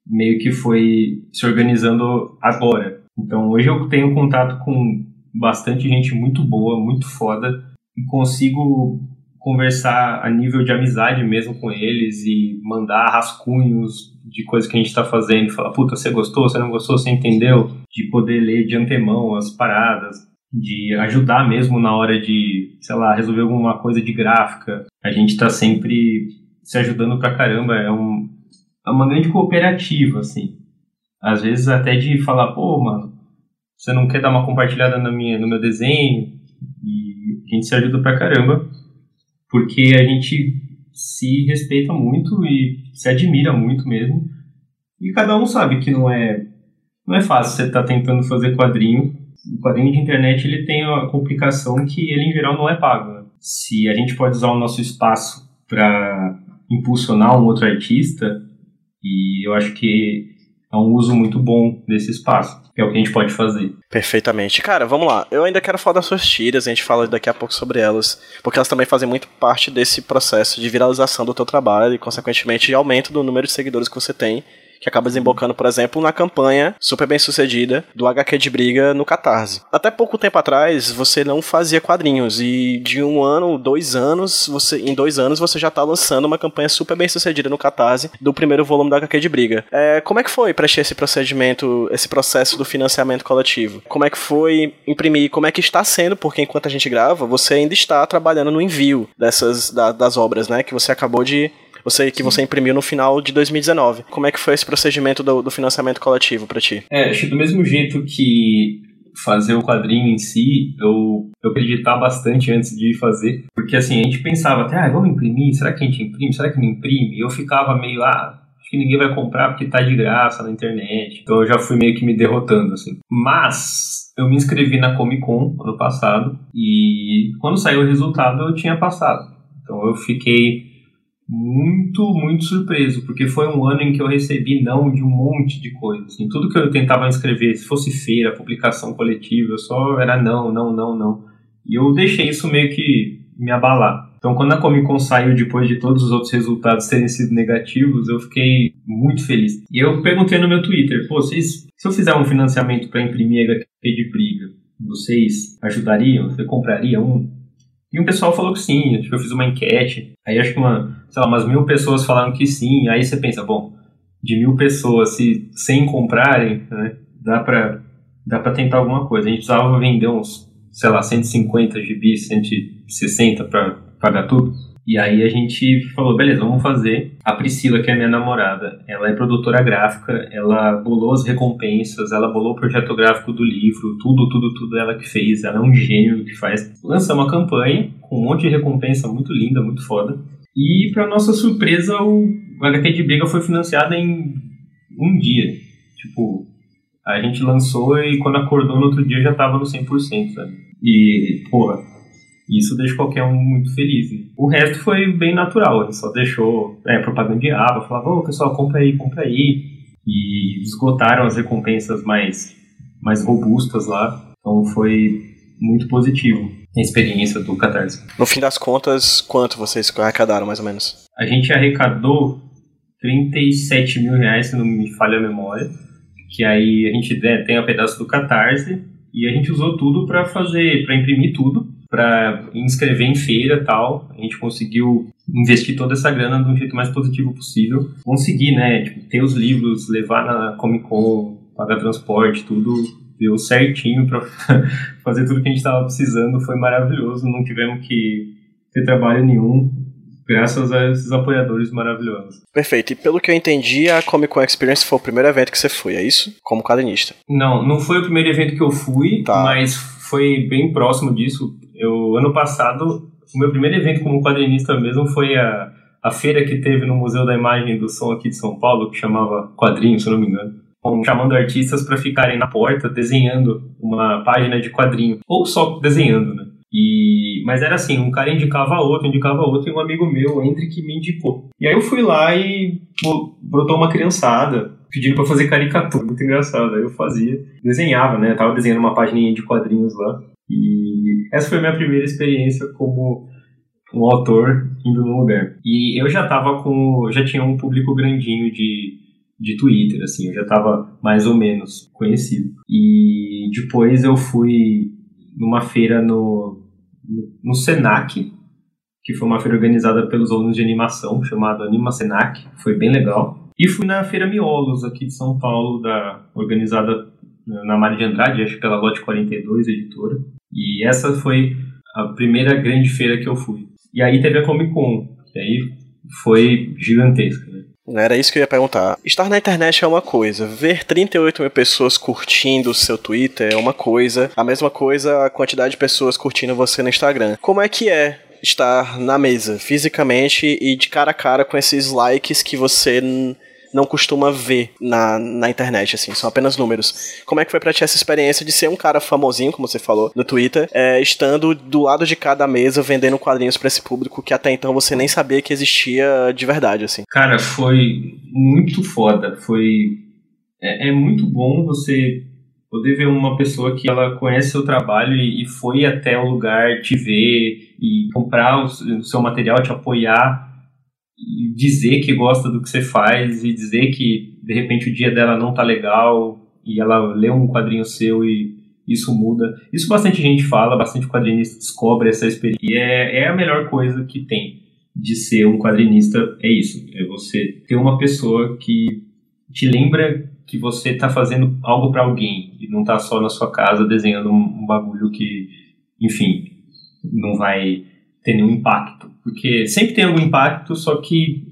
meio que foi se organizando agora. Então hoje eu tenho contato com bastante gente muito boa, muito foda, e consigo conversar a nível de amizade mesmo com eles e mandar rascunhos de coisas que a gente está fazendo, falar, puta, você gostou, você não gostou, você entendeu? De poder ler de antemão as paradas, de ajudar mesmo na hora de, sei lá, resolver alguma coisa de gráfica. A gente está sempre se ajudando pra caramba, é, um, é uma grande cooperativa, assim. Às vezes até de falar, pô, mano, você não quer dar uma compartilhada na minha, no meu desenho? E a gente se ajuda pra caramba porque a gente se respeita muito e se admira muito mesmo. E cada um sabe que não é não é fácil você estar tá tentando fazer quadrinho. O quadrinho de internet ele tem a complicação que ele em geral não é pago. Né? Se a gente pode usar o nosso espaço para impulsionar um outro artista, e eu acho que é um uso muito bom desse espaço é o que a gente pode fazer. Perfeitamente. Cara, vamos lá. Eu ainda quero falar das suas tiras, a gente fala daqui a pouco sobre elas, porque elas também fazem muito parte desse processo de viralização do teu trabalho e, consequentemente, de aumento do número de seguidores que você tem que acaba desembocando, por exemplo, na campanha super bem sucedida do HQ de Briga no Catarse. Até pouco tempo atrás, você não fazia quadrinhos, e de um ano, dois anos, você, em dois anos, você já tá lançando uma campanha super bem sucedida no Catarse do primeiro volume do HQ de Briga. É, como é que foi para esse procedimento, esse processo do financiamento coletivo? Como é que foi imprimir? Como é que está sendo? Porque enquanto a gente grava, você ainda está trabalhando no envio dessas da, das obras, né? Que você acabou de você que você imprimiu no final de 2019. Como é que foi esse procedimento do, do financiamento coletivo para ti? É, acho que do mesmo jeito que fazer o quadrinho em si, eu, eu acreditar bastante antes de fazer, porque assim, a gente pensava até, ah, vamos imprimir, será que a gente imprime, será que não imprime? E eu ficava meio, ah, acho que ninguém vai comprar porque tá de graça na internet. Então eu já fui meio que me derrotando, assim. Mas eu me inscrevi na Comic Con ano passado e quando saiu o resultado eu tinha passado. Então eu fiquei muito, muito surpreso, porque foi um ano em que eu recebi não de um monte de coisas. Assim, tudo que eu tentava escrever, se fosse feira, publicação coletiva, eu só era não, não, não, não. E eu deixei isso meio que me abalar. Então, quando a Comic Con saiu depois de todos os outros resultados terem sido negativos, eu fiquei muito feliz. E eu perguntei no meu Twitter, pô, vocês, se eu fizer um financiamento para imprimir HQ de briga, vocês ajudariam? Você compraria um? E um pessoal falou que sim, que eu fiz uma enquete, aí acho que uma, sei lá, umas mil pessoas falaram que sim, aí você pensa, bom, de mil pessoas, se 100 comprarem, né, dá pra, dá pra tentar alguma coisa. A gente precisava vender uns, sei lá, 150 GB, 160 para pagar tudo. E aí a gente falou, beleza, vamos fazer. A Priscila, que é minha namorada, ela é produtora gráfica, ela bolou as recompensas, ela bolou o projeto gráfico do livro, tudo, tudo, tudo ela que fez. Ela é um gênio que faz. Lançamos uma campanha com um monte de recompensa muito linda, muito foda. E para nossa surpresa, o HQ de Briga foi financiado em um dia. Tipo, a gente lançou e quando acordou no outro dia já tava no 100%, sabe? E, porra, isso deixa qualquer um muito feliz. Né? O resto foi bem natural, ele só deixou é, aba, falava, ô pessoal, compra aí, compra aí. E esgotaram as recompensas mais, mais robustas lá. Então foi muito positivo a experiência do Catarse. No fim das contas, quanto vocês arrecadaram mais ou menos? A gente arrecadou 37 mil reais, se não me falha a memória. Que aí a gente né, tem a pedaço do Catarse e a gente usou tudo para fazer, para imprimir tudo para inscrever em feira tal. A gente conseguiu investir toda essa grana de um jeito mais positivo possível. Conseguir, né, tipo, ter os livros, levar na Comic Con, pagar transporte, tudo deu certinho para fazer tudo que a gente estava precisando. Foi maravilhoso, não tivemos que ter trabalho nenhum. Graças a esses apoiadores maravilhosos. Perfeito. E pelo que eu entendi, a Comic Con Experience foi o primeiro evento que você foi, é isso? Como quadrinista? Não, não foi o primeiro evento que eu fui, tá. mas foi bem próximo disso. Eu, ano passado, o meu primeiro evento como quadrinista mesmo foi a, a feira que teve no Museu da Imagem do Som aqui de São Paulo, que chamava Quadrinhos, se não me engano. Chamando artistas para ficarem na porta desenhando uma página de quadrinho, ou só desenhando, né? E, mas era assim, um cara indicava outro, indicava outro, e um amigo meu, entre que me indicou. E aí eu fui lá e brotou uma criançada, pedindo para fazer caricatura, muito engraçado. Aí eu fazia, desenhava, né? Eu tava desenhando uma página de quadrinhos lá. E essa foi a minha primeira experiência como um autor indo no lugar. E eu já tava com, já tinha um público grandinho de de Twitter, assim, eu já tava mais ou menos conhecido. E depois eu fui numa feira no, no Senac, que foi uma feira organizada pelos alunos de animação, chamada Anima Senac, foi bem legal. E fui na Feira Miolos, aqui de São Paulo, da, organizada na Maria de Andrade, acho que pela Lote 42, editora. E essa foi a primeira grande feira que eu fui. E aí teve a Comic Con, e aí foi gigantesca. Era isso que eu ia perguntar. Estar na internet é uma coisa, ver 38 mil pessoas curtindo o seu Twitter é uma coisa, a mesma coisa a quantidade de pessoas curtindo você no Instagram. Como é que é estar na mesa, fisicamente e de cara a cara com esses likes que você não costuma ver na, na internet, assim, são apenas números. Como é que foi pra ti essa experiência de ser um cara famosinho, como você falou, no Twitter, é, estando do lado de cada mesa vendendo quadrinhos para esse público que até então você nem sabia que existia de verdade, assim? Cara, foi muito foda, foi... É, é muito bom você poder ver uma pessoa que ela conhece seu trabalho e, foi até o lugar te ver e comprar o, seu material, te apoiar dizer que gosta do que você faz e dizer que de repente o dia dela não tá legal e ela lê um quadrinho seu e isso muda. Isso bastante gente fala, bastante quadrinista descobre essa experiência. E é, é a melhor coisa que tem de ser um quadrinista, é isso. É você ter uma pessoa que te lembra que você tá fazendo algo para alguém e não tá só na sua casa desenhando um, um bagulho que, enfim, não vai ter nenhum impacto. Porque sempre tem algum impacto, só que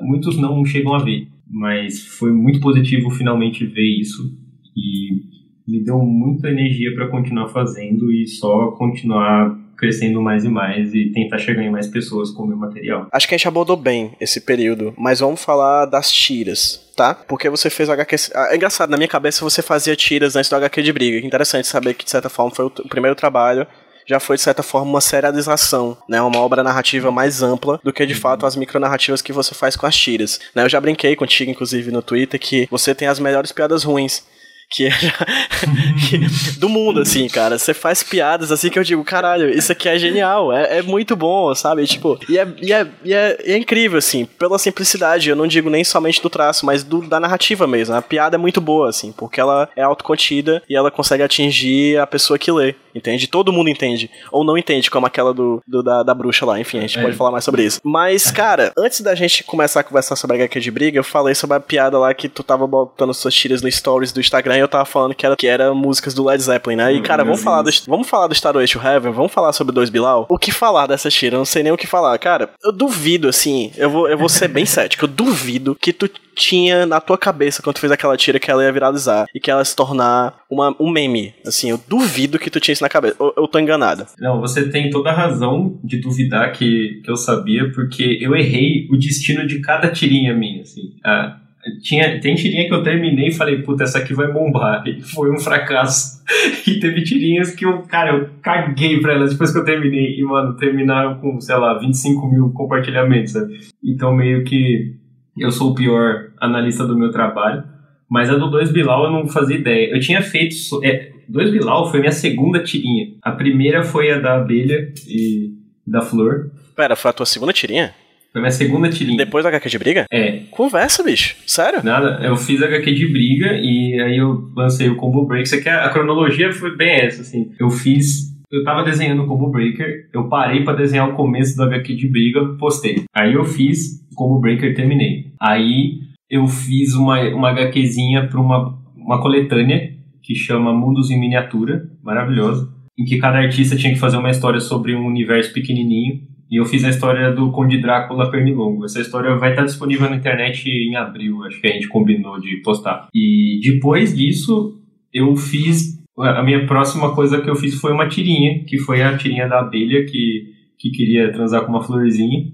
muitos não chegam a ver. Mas foi muito positivo finalmente ver isso e me deu muita energia para continuar fazendo e só continuar crescendo mais e mais e tentar chegar em mais pessoas com o meu material. Acho que a gente abordou bem esse período, mas vamos falar das tiras, tá? Porque você fez o HQ. Ah, é engraçado, na minha cabeça você fazia tiras antes do HQ de briga. Interessante saber que, de certa forma, foi o primeiro trabalho já foi, de certa forma, uma serialização, né? Uma obra narrativa mais ampla do que, de fato, as micronarrativas que você faz com as tiras. Né? Eu já brinquei contigo, inclusive, no Twitter, que você tem as melhores piadas ruins que, é que do mundo, assim, cara. Você faz piadas assim que eu digo, caralho, isso aqui é genial, é, é muito bom, sabe? Tipo, e é, e, é, e é, é, incrível, assim, pela simplicidade. Eu não digo nem somente do traço, mas do, da narrativa mesmo. A piada é muito boa, assim, porque ela é autocontida e ela consegue atingir a pessoa que lê, entende? Todo mundo entende. Ou não entende, como aquela do, do da, da bruxa lá. Enfim, a gente é. pode falar mais sobre isso. Mas, cara, antes da gente começar a conversar sobre a HQ de briga, eu falei sobre a piada lá que tu tava botando suas tiras no stories do Instagram eu tava falando que era, que era músicas do Led Zeppelin, né? E, cara, vamos falar, do, vamos falar do Starway to Heaven, vamos falar sobre dois Bilal? O que falar dessa tira? Eu não sei nem o que falar. Cara, eu duvido, assim, eu vou, eu vou ser bem cético, eu duvido que tu tinha na tua cabeça quando tu fez aquela tira que ela ia viralizar e que ela ia se tornar uma, um meme. Assim, eu duvido que tu tinha isso na cabeça. Eu, eu tô enganado. Não, você tem toda a razão de duvidar que, que eu sabia, porque eu errei o destino de cada tirinha minha, assim. Ah, tinha, tem tirinha que eu terminei e falei, puta, essa aqui vai bombar. E foi um fracasso. E teve tirinhas que eu, cara, eu caguei pra elas depois que eu terminei. E, mano, terminaram com, sei lá, 25 mil compartilhamentos, sabe? Então, meio que eu sou o pior analista do meu trabalho. Mas a do 2 Bilal eu não fazia ideia. Eu tinha feito. É, 2 Bilal foi minha segunda tirinha. A primeira foi a da abelha e da flor. Pera, foi a tua segunda tirinha? Foi minha segunda tirinha. Depois da HQ de briga? É. Conversa, bicho. Sério? Nada, eu fiz HQ de briga e aí eu lancei o Combo Break. Isso aqui, a cronologia foi bem essa, assim. Eu fiz eu tava desenhando o Combo Breaker, eu parei para desenhar o começo do HQ de briga, postei. Aí eu fiz o Combo Breaker terminei. Aí eu fiz uma, uma HQzinha pra uma, uma coletânea que chama Mundos em Miniatura, maravilhosa, em que cada artista tinha que fazer uma história sobre um universo pequenininho e eu fiz a história do Conde Drácula Pernilongo. Essa história vai estar disponível na internet em abril, acho que a gente combinou de postar. E depois disso, eu fiz. A minha próxima coisa que eu fiz foi uma tirinha, que foi a tirinha da abelha que, que queria transar com uma florzinha.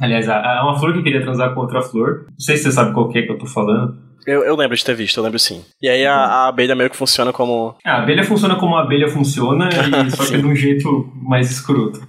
Aliás, é uma flor que queria transar com outra flor. Não sei se você sabe qual que é que eu tô falando. Eu, eu lembro de ter visto, eu lembro sim. E aí a, a abelha meio que funciona como. A abelha funciona como a abelha funciona, e, só que de um jeito mais escroto.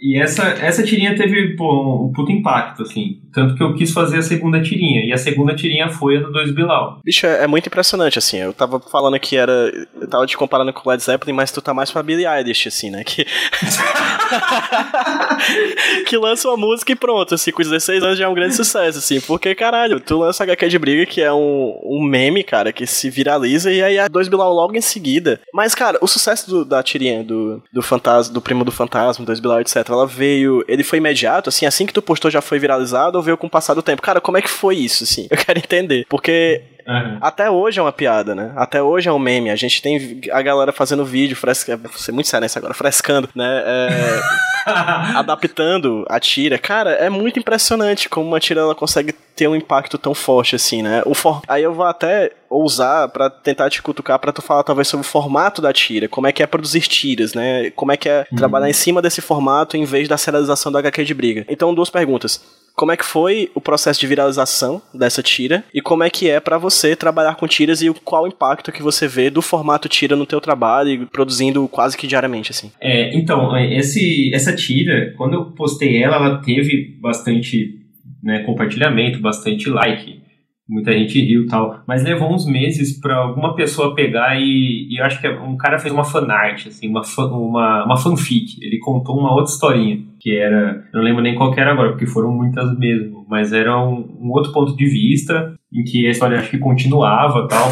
e essa, essa tirinha teve pô, um puto impacto, assim. Tanto que eu quis fazer a segunda tirinha. E a segunda tirinha foi a do 2 Bilal. Bicho, é, é, muito impressionante, assim. Eu tava falando que era. Eu tava te comparando com o Led Zeppelin, mas tu tá mais pra Billie Eilish, assim, né? Que. que lança uma música e pronto, assim, com 16 anos já é um grande sucesso, assim. Porque, caralho, tu lança HQ de briga, que é um, um meme, cara, que se viraliza, e aí a 2 Bilal logo em seguida. Mas, cara, o sucesso do, da tirinha do, do fantasma, do primo do fantasma, 2 Bilal, etc., ela veio. Ele foi imediato, assim, assim que tu postou já foi viralizado ou veio com o passar do tempo? Cara, como é que foi isso, assim? Eu quero entender. Porque Uhum. Até hoje é uma piada, né? Até hoje é um meme. A gente tem a galera fazendo vídeo, fresca, vou ser muito sério agora, frescando, né? É, adaptando a tira. Cara, é muito impressionante como uma tira ela consegue ter um impacto tão forte assim, né? O for... Aí eu vou até ousar para tentar te cutucar para tu falar talvez sobre o formato da tira, como é que é produzir tiras, né? Como é que é uhum. trabalhar em cima desse formato em vez da serialização da HQ de briga. Então, duas perguntas como é que foi o processo de viralização dessa tira e como é que é para você trabalhar com tiras e qual o impacto que você vê do formato tira no teu trabalho produzindo quase que diariamente assim. É, então, esse, essa tira, quando eu postei ela, ela teve bastante né, compartilhamento, bastante like muita gente riu e tal, mas levou uns meses para alguma pessoa pegar e, e, eu acho que um cara fez uma fanart, assim, uma, fan, uma, uma fanfic, ele contou uma outra historinha, que era, eu não lembro nem qual era agora, porque foram muitas mesmo, mas era um, um outro ponto de vista, em que a história acho que continuava tal,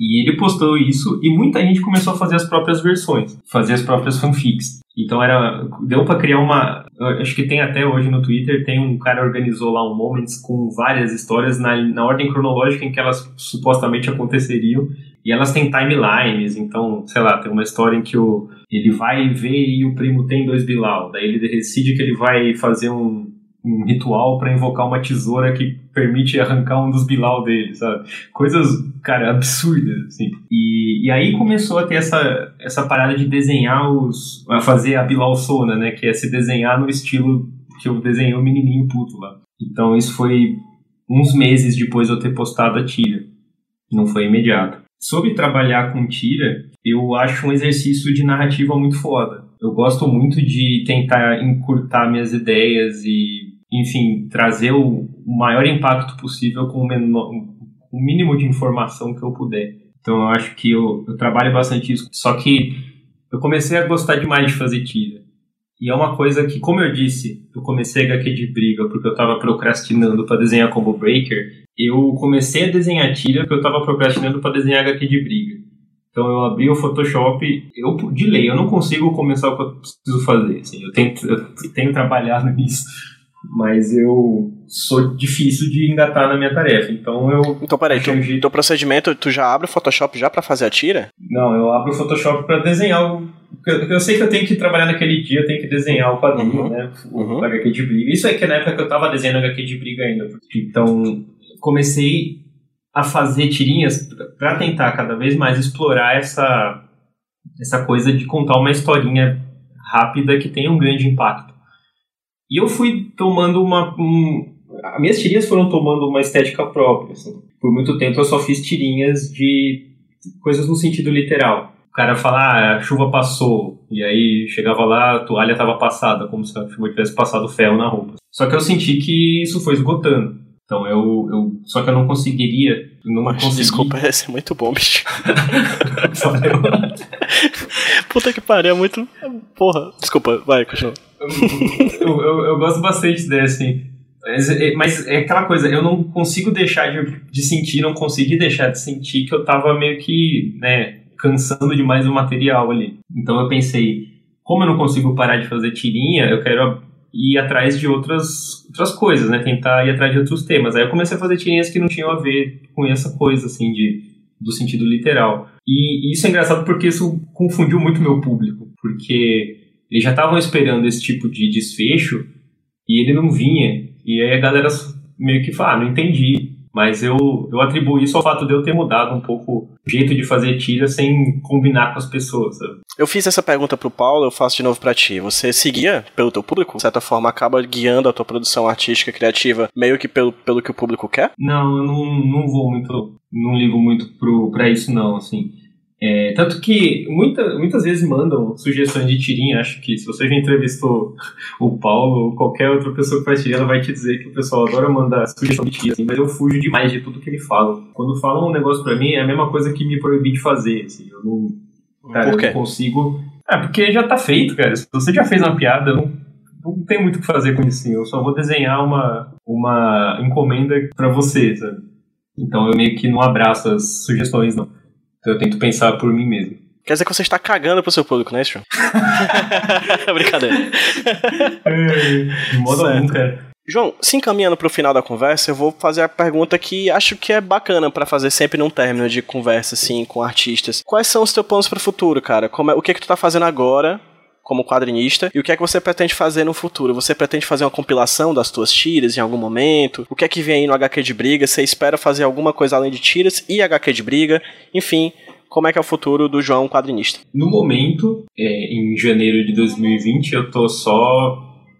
e ele postou isso e muita gente começou a fazer as próprias versões, fazer as próprias fanfics. Então era deu para criar uma, acho que tem até hoje no Twitter, tem um cara organizou lá um Moments com várias histórias na, na ordem cronológica em que elas supostamente aconteceriam e elas têm timelines, então, sei lá, tem uma história em que o, ele vai ver e o primo tem dois Bilal, daí ele decide que ele vai fazer um, um ritual para invocar uma tesoura que permite arrancar um dos Bilal dele, sabe? Coisas, cara, absurdas, assim. E, e aí começou a ter essa, essa parada de desenhar os... a fazer a Bilal Sona, né? Que é se desenhar no estilo que eu desenhei o menininho puto lá. Então isso foi uns meses depois de eu ter postado a tira. Não foi imediato. Sobre trabalhar com tira, eu acho um exercício de narrativa muito foda. Eu gosto muito de tentar encurtar minhas ideias e enfim, trazer o maior impacto possível com o, menor, o mínimo de informação que eu puder. Então eu acho que eu, eu trabalho bastante isso. Só que eu comecei a gostar demais de fazer tira. E é uma coisa que, como eu disse, eu comecei HQ de briga porque eu estava procrastinando para desenhar Combo Breaker. Eu comecei a desenhar tira porque eu estava procrastinando para desenhar HQ de briga. Então eu abri o Photoshop, eu de lei, eu não consigo começar o que eu preciso fazer. Assim, eu, tenho, eu tenho trabalhado nisso mas eu sou difícil de engatar na minha tarefa. Então eu. Então peraí, tu, jeito... teu procedimento, tu já abre o Photoshop já para fazer a tira? Não, eu abro o Photoshop para desenhar o. Eu, eu sei que eu tenho que trabalhar naquele dia, eu tenho que desenhar o quadrinho, uhum. né? O uhum. HQ de briga. Isso é que na época que eu tava desenhando HQ de briga ainda. Então, comecei a fazer tirinhas para tentar cada vez mais explorar essa, essa coisa de contar uma historinha rápida que tenha um grande impacto. E eu fui tomando uma. Um, as minhas tirinhas foram tomando uma estética própria. Assim. Por muito tempo eu só fiz tirinhas de coisas no sentido literal. O cara fala, ah, a chuva passou, e aí chegava lá, a toalha estava passada, como se a chuva tivesse passado ferro na roupa. Só que eu senti que isso foi esgotando. Então eu, eu só que eu não conseguiria, não Mas, consegui... Desculpa, esse é muito bom, bicho. Puta que pariu, é muito. Porra, desculpa, vai, continua eu, eu, eu, gosto bastante desse, assim. Mas, é, mas, é aquela coisa, eu não consigo deixar de, de sentir, não consegui deixar de sentir que eu tava meio que, né, cansando demais o material ali. Então eu pensei, como eu não consigo parar de fazer tirinha, eu quero ir atrás de outras, outras coisas, né? Tentar ir atrás de outros temas. Aí eu comecei a fazer tirinhas que não tinham a ver com essa coisa, assim, de, do sentido literal. E, e isso é engraçado porque isso confundiu muito meu público. Porque eles já estavam esperando esse tipo de desfecho e ele não vinha. E aí a galera meio que fala, ah, não entendi. Mas eu, eu atribuo isso ao fato de eu ter mudado um pouco o jeito de fazer tira sem combinar com as pessoas, sabe? Eu fiz essa pergunta pro Paulo, eu faço de novo para ti. Você seguia pelo teu público? De certa forma, acaba guiando a tua produção artística, criativa, meio que pelo, pelo que o público quer? Não, eu não, não vou muito, não ligo muito pro, pra isso não, assim. É, tanto que muita, muitas vezes mandam sugestões de tirinha. Acho que se você já entrevistou o Paulo ou qualquer outra pessoa que faz tirinha, ela vai te dizer que o pessoal adora mandar sugestão de tirinha, assim, mas eu fujo demais de tudo que ele fala. Quando falam um negócio pra mim, é a mesma coisa que me proibir de fazer. Assim, eu não, cara, Por quê? eu não consigo. Ah, porque já tá feito, cara. Se você já fez uma piada, não, não tem muito o que fazer com isso. Assim. Eu só vou desenhar uma, uma encomenda pra você, sabe? Então eu meio que não abraço as sugestões, não. Então eu tento pensar por mim mesmo. Quer dizer que você está cagando pro seu público, né, João? Brincadeira. De modo algum, cara. João, se encaminhando pro final da conversa, eu vou fazer a pergunta que acho que é bacana pra fazer sempre num término de conversa, assim, com artistas. Quais são os teus planos pro futuro, cara? Como é- o que é que tu tá fazendo agora, como quadrinista, e o que é que você pretende fazer no futuro? Você pretende fazer uma compilação das tuas tiras em algum momento? O que é que vem aí no HQ de Briga? Você espera fazer alguma coisa além de tiras e HQ de Briga? Enfim, como é que é o futuro do João quadrinista? No momento, é, em janeiro de 2020, eu tô só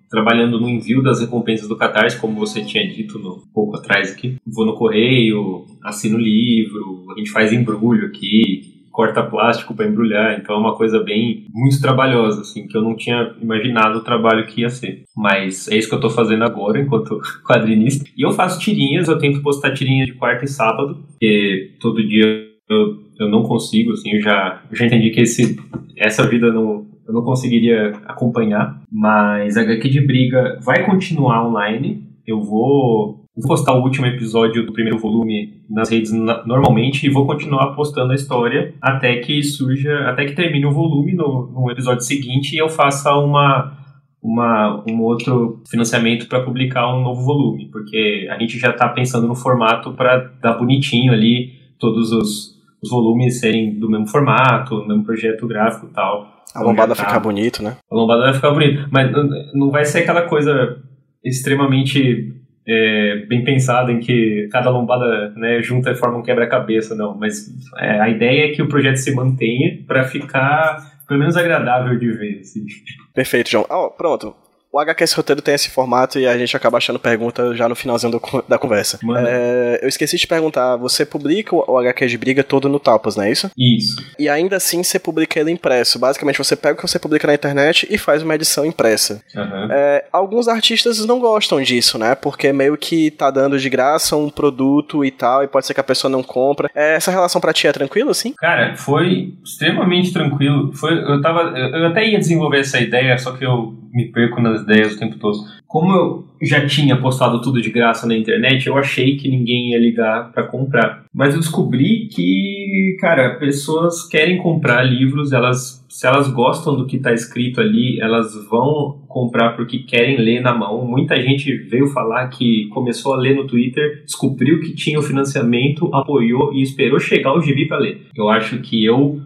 trabalhando no envio das recompensas do Catarse, como você tinha dito no, um pouco atrás aqui. Vou no correio, assino livro, a gente faz embrulho aqui, corta plástico para embrulhar, então é uma coisa bem muito trabalhosa, assim, que eu não tinha imaginado o trabalho que ia ser. Mas é isso que eu tô fazendo agora, enquanto quadrinista. E eu faço tirinhas, eu tento postar tirinhas de quarta e sábado, porque todo dia eu, eu não consigo, assim, eu já, eu já entendi que esse, essa vida não, eu não conseguiria acompanhar, mas a HQ de Briga vai continuar online, eu vou vou postar o último episódio do primeiro volume nas redes normalmente e vou continuar postando a história até que surja, até que termine o volume no, no episódio seguinte e eu faça uma uma, um outro financiamento para publicar um novo volume, porque a gente já está pensando no formato para dar bonitinho ali todos os, os volumes serem do mesmo formato, do mesmo projeto gráfico e tal. A Então lombada tá- ficar bonito, né? a lombada vai ficar bonita. Mas não vai ser aquela coisa extremamente é, bem pensada em que cada lombada né, junta e forma um quebra-cabeça, não. Mas é, a ideia é que o projeto se mantenha para ficar pelo menos agradável de ver. Assim. Perfeito, João. Ó, pronto. O HQS Roteiro tem esse formato e a gente acaba achando pergunta já no finalzinho do da conversa. É, eu esqueci de perguntar, você publica o o HQ de briga todo no Tapas, não é isso? Isso. E ainda assim você publica ele impresso. Basicamente você pega o que você publica na internet e faz uma edição impressa. Aham. É, alguns artistas não gostam disso, né? Porque meio que tá dando de graça um produto e tal, e pode ser que a pessoa não compra. É, essa relação pra ti é tranquila, assim? Cara, foi extremamente tranquilo. Foi, eu, tava, eu eu até ia desenvolver essa ideia, só que eu me perco nas ideias o tempo todo. Como eu já tinha postado tudo de graça na internet, eu achei que ninguém ia ligar pra comprar. Mas eu descobri que, cara, pessoas querem comprar livros, elas, se elas gostam do que tá escrito ali, elas vão comprar porque querem ler na mão. Muita gente veio falar que começou a ler no Twitter, descobriu que tinha o financiamento, apoiou e esperou chegar o gibi pra ler. Eu acho que eu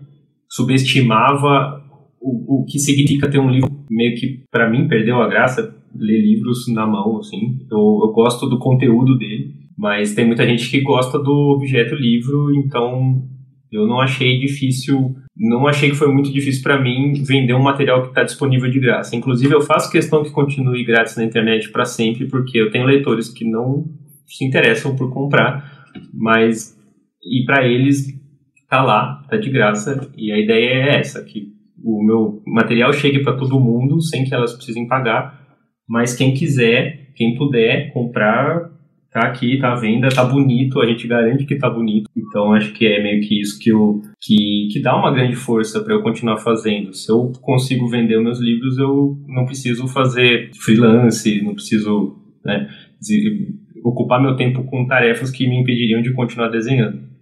subestimava o, o que significa ter um livro meio que para mim perdeu a graça ler livros na mão assim. Eu, eu gosto do conteúdo dele mas tem muita gente que gosta do objeto livro então eu não achei difícil não achei que foi muito difícil para mim vender um material que está disponível de graça. Inclusive eu faço questão que continue grátis na internet para sempre porque eu tenho leitores que não se interessam por comprar mas e para eles tá lá tá de graça e a ideia é essa que o meu material chegue para todo mundo sem que elas precisem pagar, mas quem quiser, quem puder comprar, tá aqui, tá à venda, tá bonito, a gente garante que tá bonito. Então acho que é meio que isso que eu que, que dá uma grande força para eu continuar fazendo. Se eu consigo vender meus livros, eu não preciso fazer freelance, não preciso né, ocupar meu tempo com tarefas que me impediriam de continuar desenhando.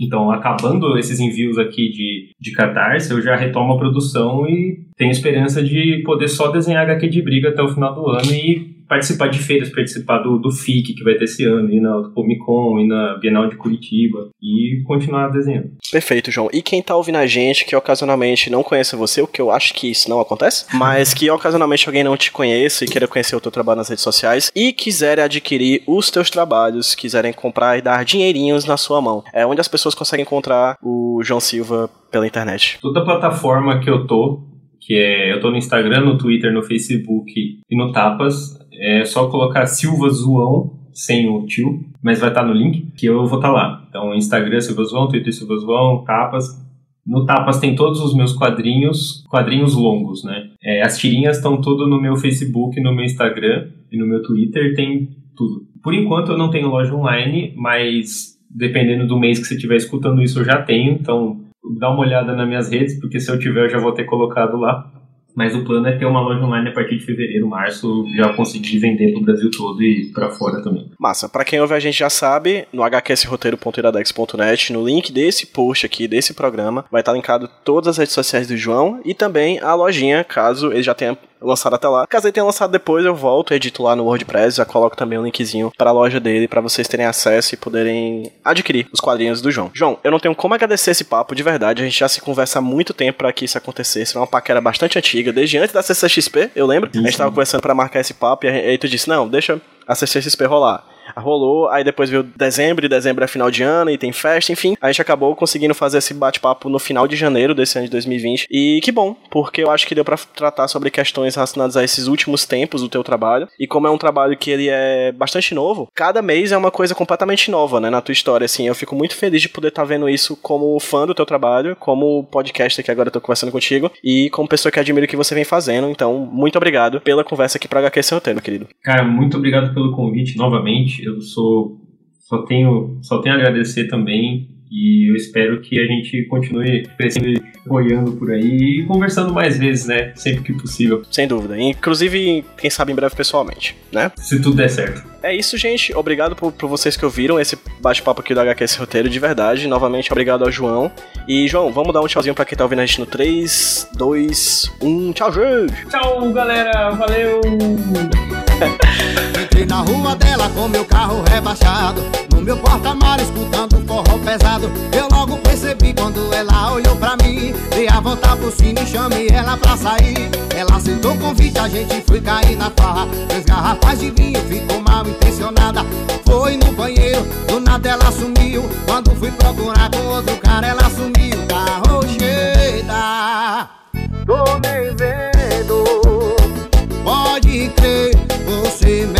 Então, acabando esses envios aqui de, de Catarse, eu já retomo a produção e tenho esperança de poder só desenhar HQ de briga até o final do ano e participar de feiras, participar do, do FIC que vai ter esse ano, e na Comic Con, e na Bienal de Curitiba, e continuar desenhando. Perfeito, João. E quem tá ouvindo a gente que ocasionalmente não conhece você, o que eu acho que isso não acontece, mas que ocasionalmente alguém não te conheça e queira conhecer o teu trabalho nas redes sociais e quiser adquirir os teus trabalhos, quiserem comprar e dar dinheirinhos na sua mão, é onde as pessoas conseguem encontrar o João Silva pela internet. Toda plataforma que eu tô, que é eu tô no Instagram, no Twitter, no Facebook e no Tapas, é só colocar Silva Zoão sem o tio, mas vai estar no link que eu vou estar lá. Então, Instagram Silva Zoão, Twitter Silva Zoão, Tapas. No Tapas tem todos os meus quadrinhos, quadrinhos longos, né? É, as tirinhas estão tudo no meu Facebook, no meu Instagram e no meu Twitter tem tudo. Por enquanto eu não tenho loja online, mas dependendo do mês que você estiver escutando isso eu já tenho, então dá uma olhada nas minhas redes, porque se eu tiver eu já vou ter colocado lá. Mas o plano é ter uma loja online a partir de fevereiro, março, já conseguir vender pro Brasil todo e para fora também. Massa. Para quem ouve a gente já sabe, no hqsroteiro.iradex.net, no link desse post aqui, desse programa, vai estar linkado todas as redes sociais do João e também a lojinha, caso ele já tenha lançado até lá. Caso ele tenha lançado depois, eu volto, edito lá no WordPress, já coloco também um linkzinho para a loja dele para vocês terem acesso e poderem adquirir os quadrinhos do João. João, eu não tenho como agradecer esse papo de verdade, a gente já se conversa há muito tempo para que isso acontecesse, é uma paquera bastante antiga, desde antes da CCXP, eu lembro. A gente tava conversando para marcar esse papo e aí tu disse: "Não, deixa a CCXP rolar" rolou, aí depois veio dezembro, e dezembro é final de ano, e tem festa, enfim. A gente acabou conseguindo fazer esse bate-papo no final de janeiro desse ano de 2020. E que bom, porque eu acho que deu para tratar sobre questões relacionadas a esses últimos tempos do teu trabalho. E como é um trabalho que ele é bastante novo, cada mês é uma coisa completamente nova, né, na tua história, assim. Eu fico muito feliz de poder estar tá vendo isso como fã do teu trabalho, como podcaster que agora eu tô conversando contigo, e como pessoa que admiro o que você vem fazendo. Então, muito obrigado pela conversa aqui pra HQ Seu Roteiro, meu querido. Cara, muito obrigado pelo convite novamente eu sou só tenho só tenho a agradecer também e eu espero que a gente continue crescendo e apoiando por aí e conversando mais vezes, né? Sempre que possível. Sem dúvida. Inclusive, quem sabe em breve pessoalmente, né? Se tudo der certo. É isso, gente. Obrigado por, por vocês que ouviram esse bate-papo aqui do HQS Roteiro, de verdade. Novamente, obrigado ao João. E, João, vamos dar um tchauzinho pra quem tá ouvindo a gente no 3, 2, 1. Tchau, gente! Tchau, galera! Valeu! Entrei na rua dela com meu carro rebaixado No meu porta-mar escutando forró pesado. Eu logo percebi quando ela olhou pra mim Dei a volta pro cine e chamei ela pra sair. Ela aceitou o convite, a gente foi cair na farra. Três garrafas de vinho, ficou mal intencionada. Foi no banheiro, do nada ela sumiu. Quando fui procurar com outro cara ela sumiu. Carro cheia, tô nem vendo. Pode crer você merece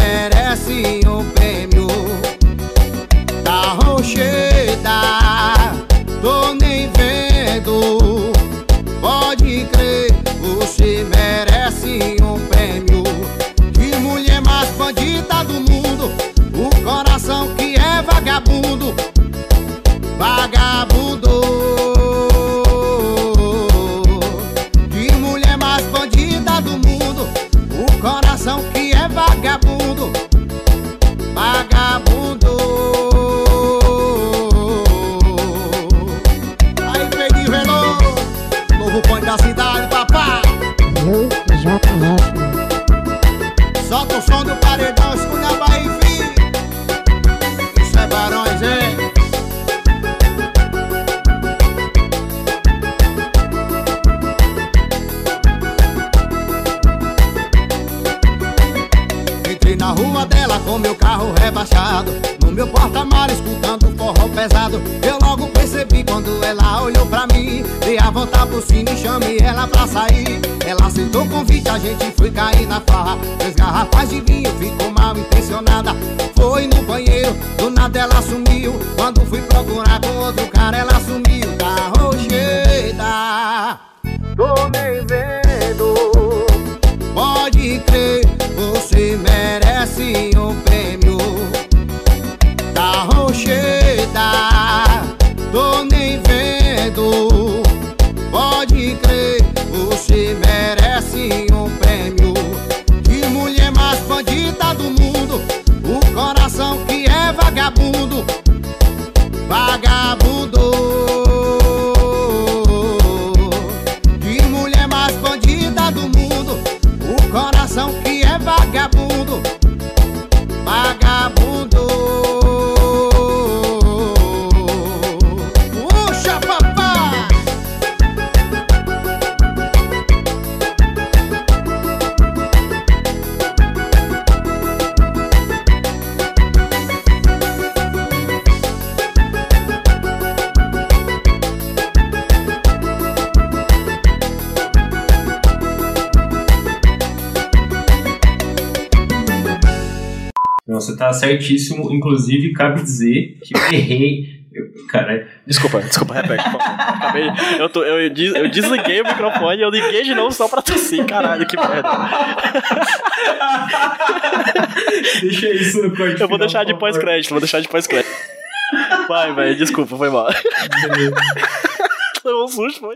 chamei ela pra sair. Ela aceitou o convite, a gente foi cair na farra. Três garrafas de vinho, ficou mal intencionada. Foi no banheiro, do nada ela sumiu. Quando fui procurar com outro cara ela sumiu. Da rocheda Tô nem certíssimo. Inclusive, cabe dizer que eu errei. Eu, cara, Desculpa, desculpa, favor. Acabei. Eu, tô, eu, des- eu desliguei o microfone e eu liguei de novo só pra tossir. Caralho, que merda. deixa isso no corte. Eu vou deixar de pós-crédito, vou deixar de pós-crédito. Vai, velho, desculpa, foi mal. Levou um susto, foi?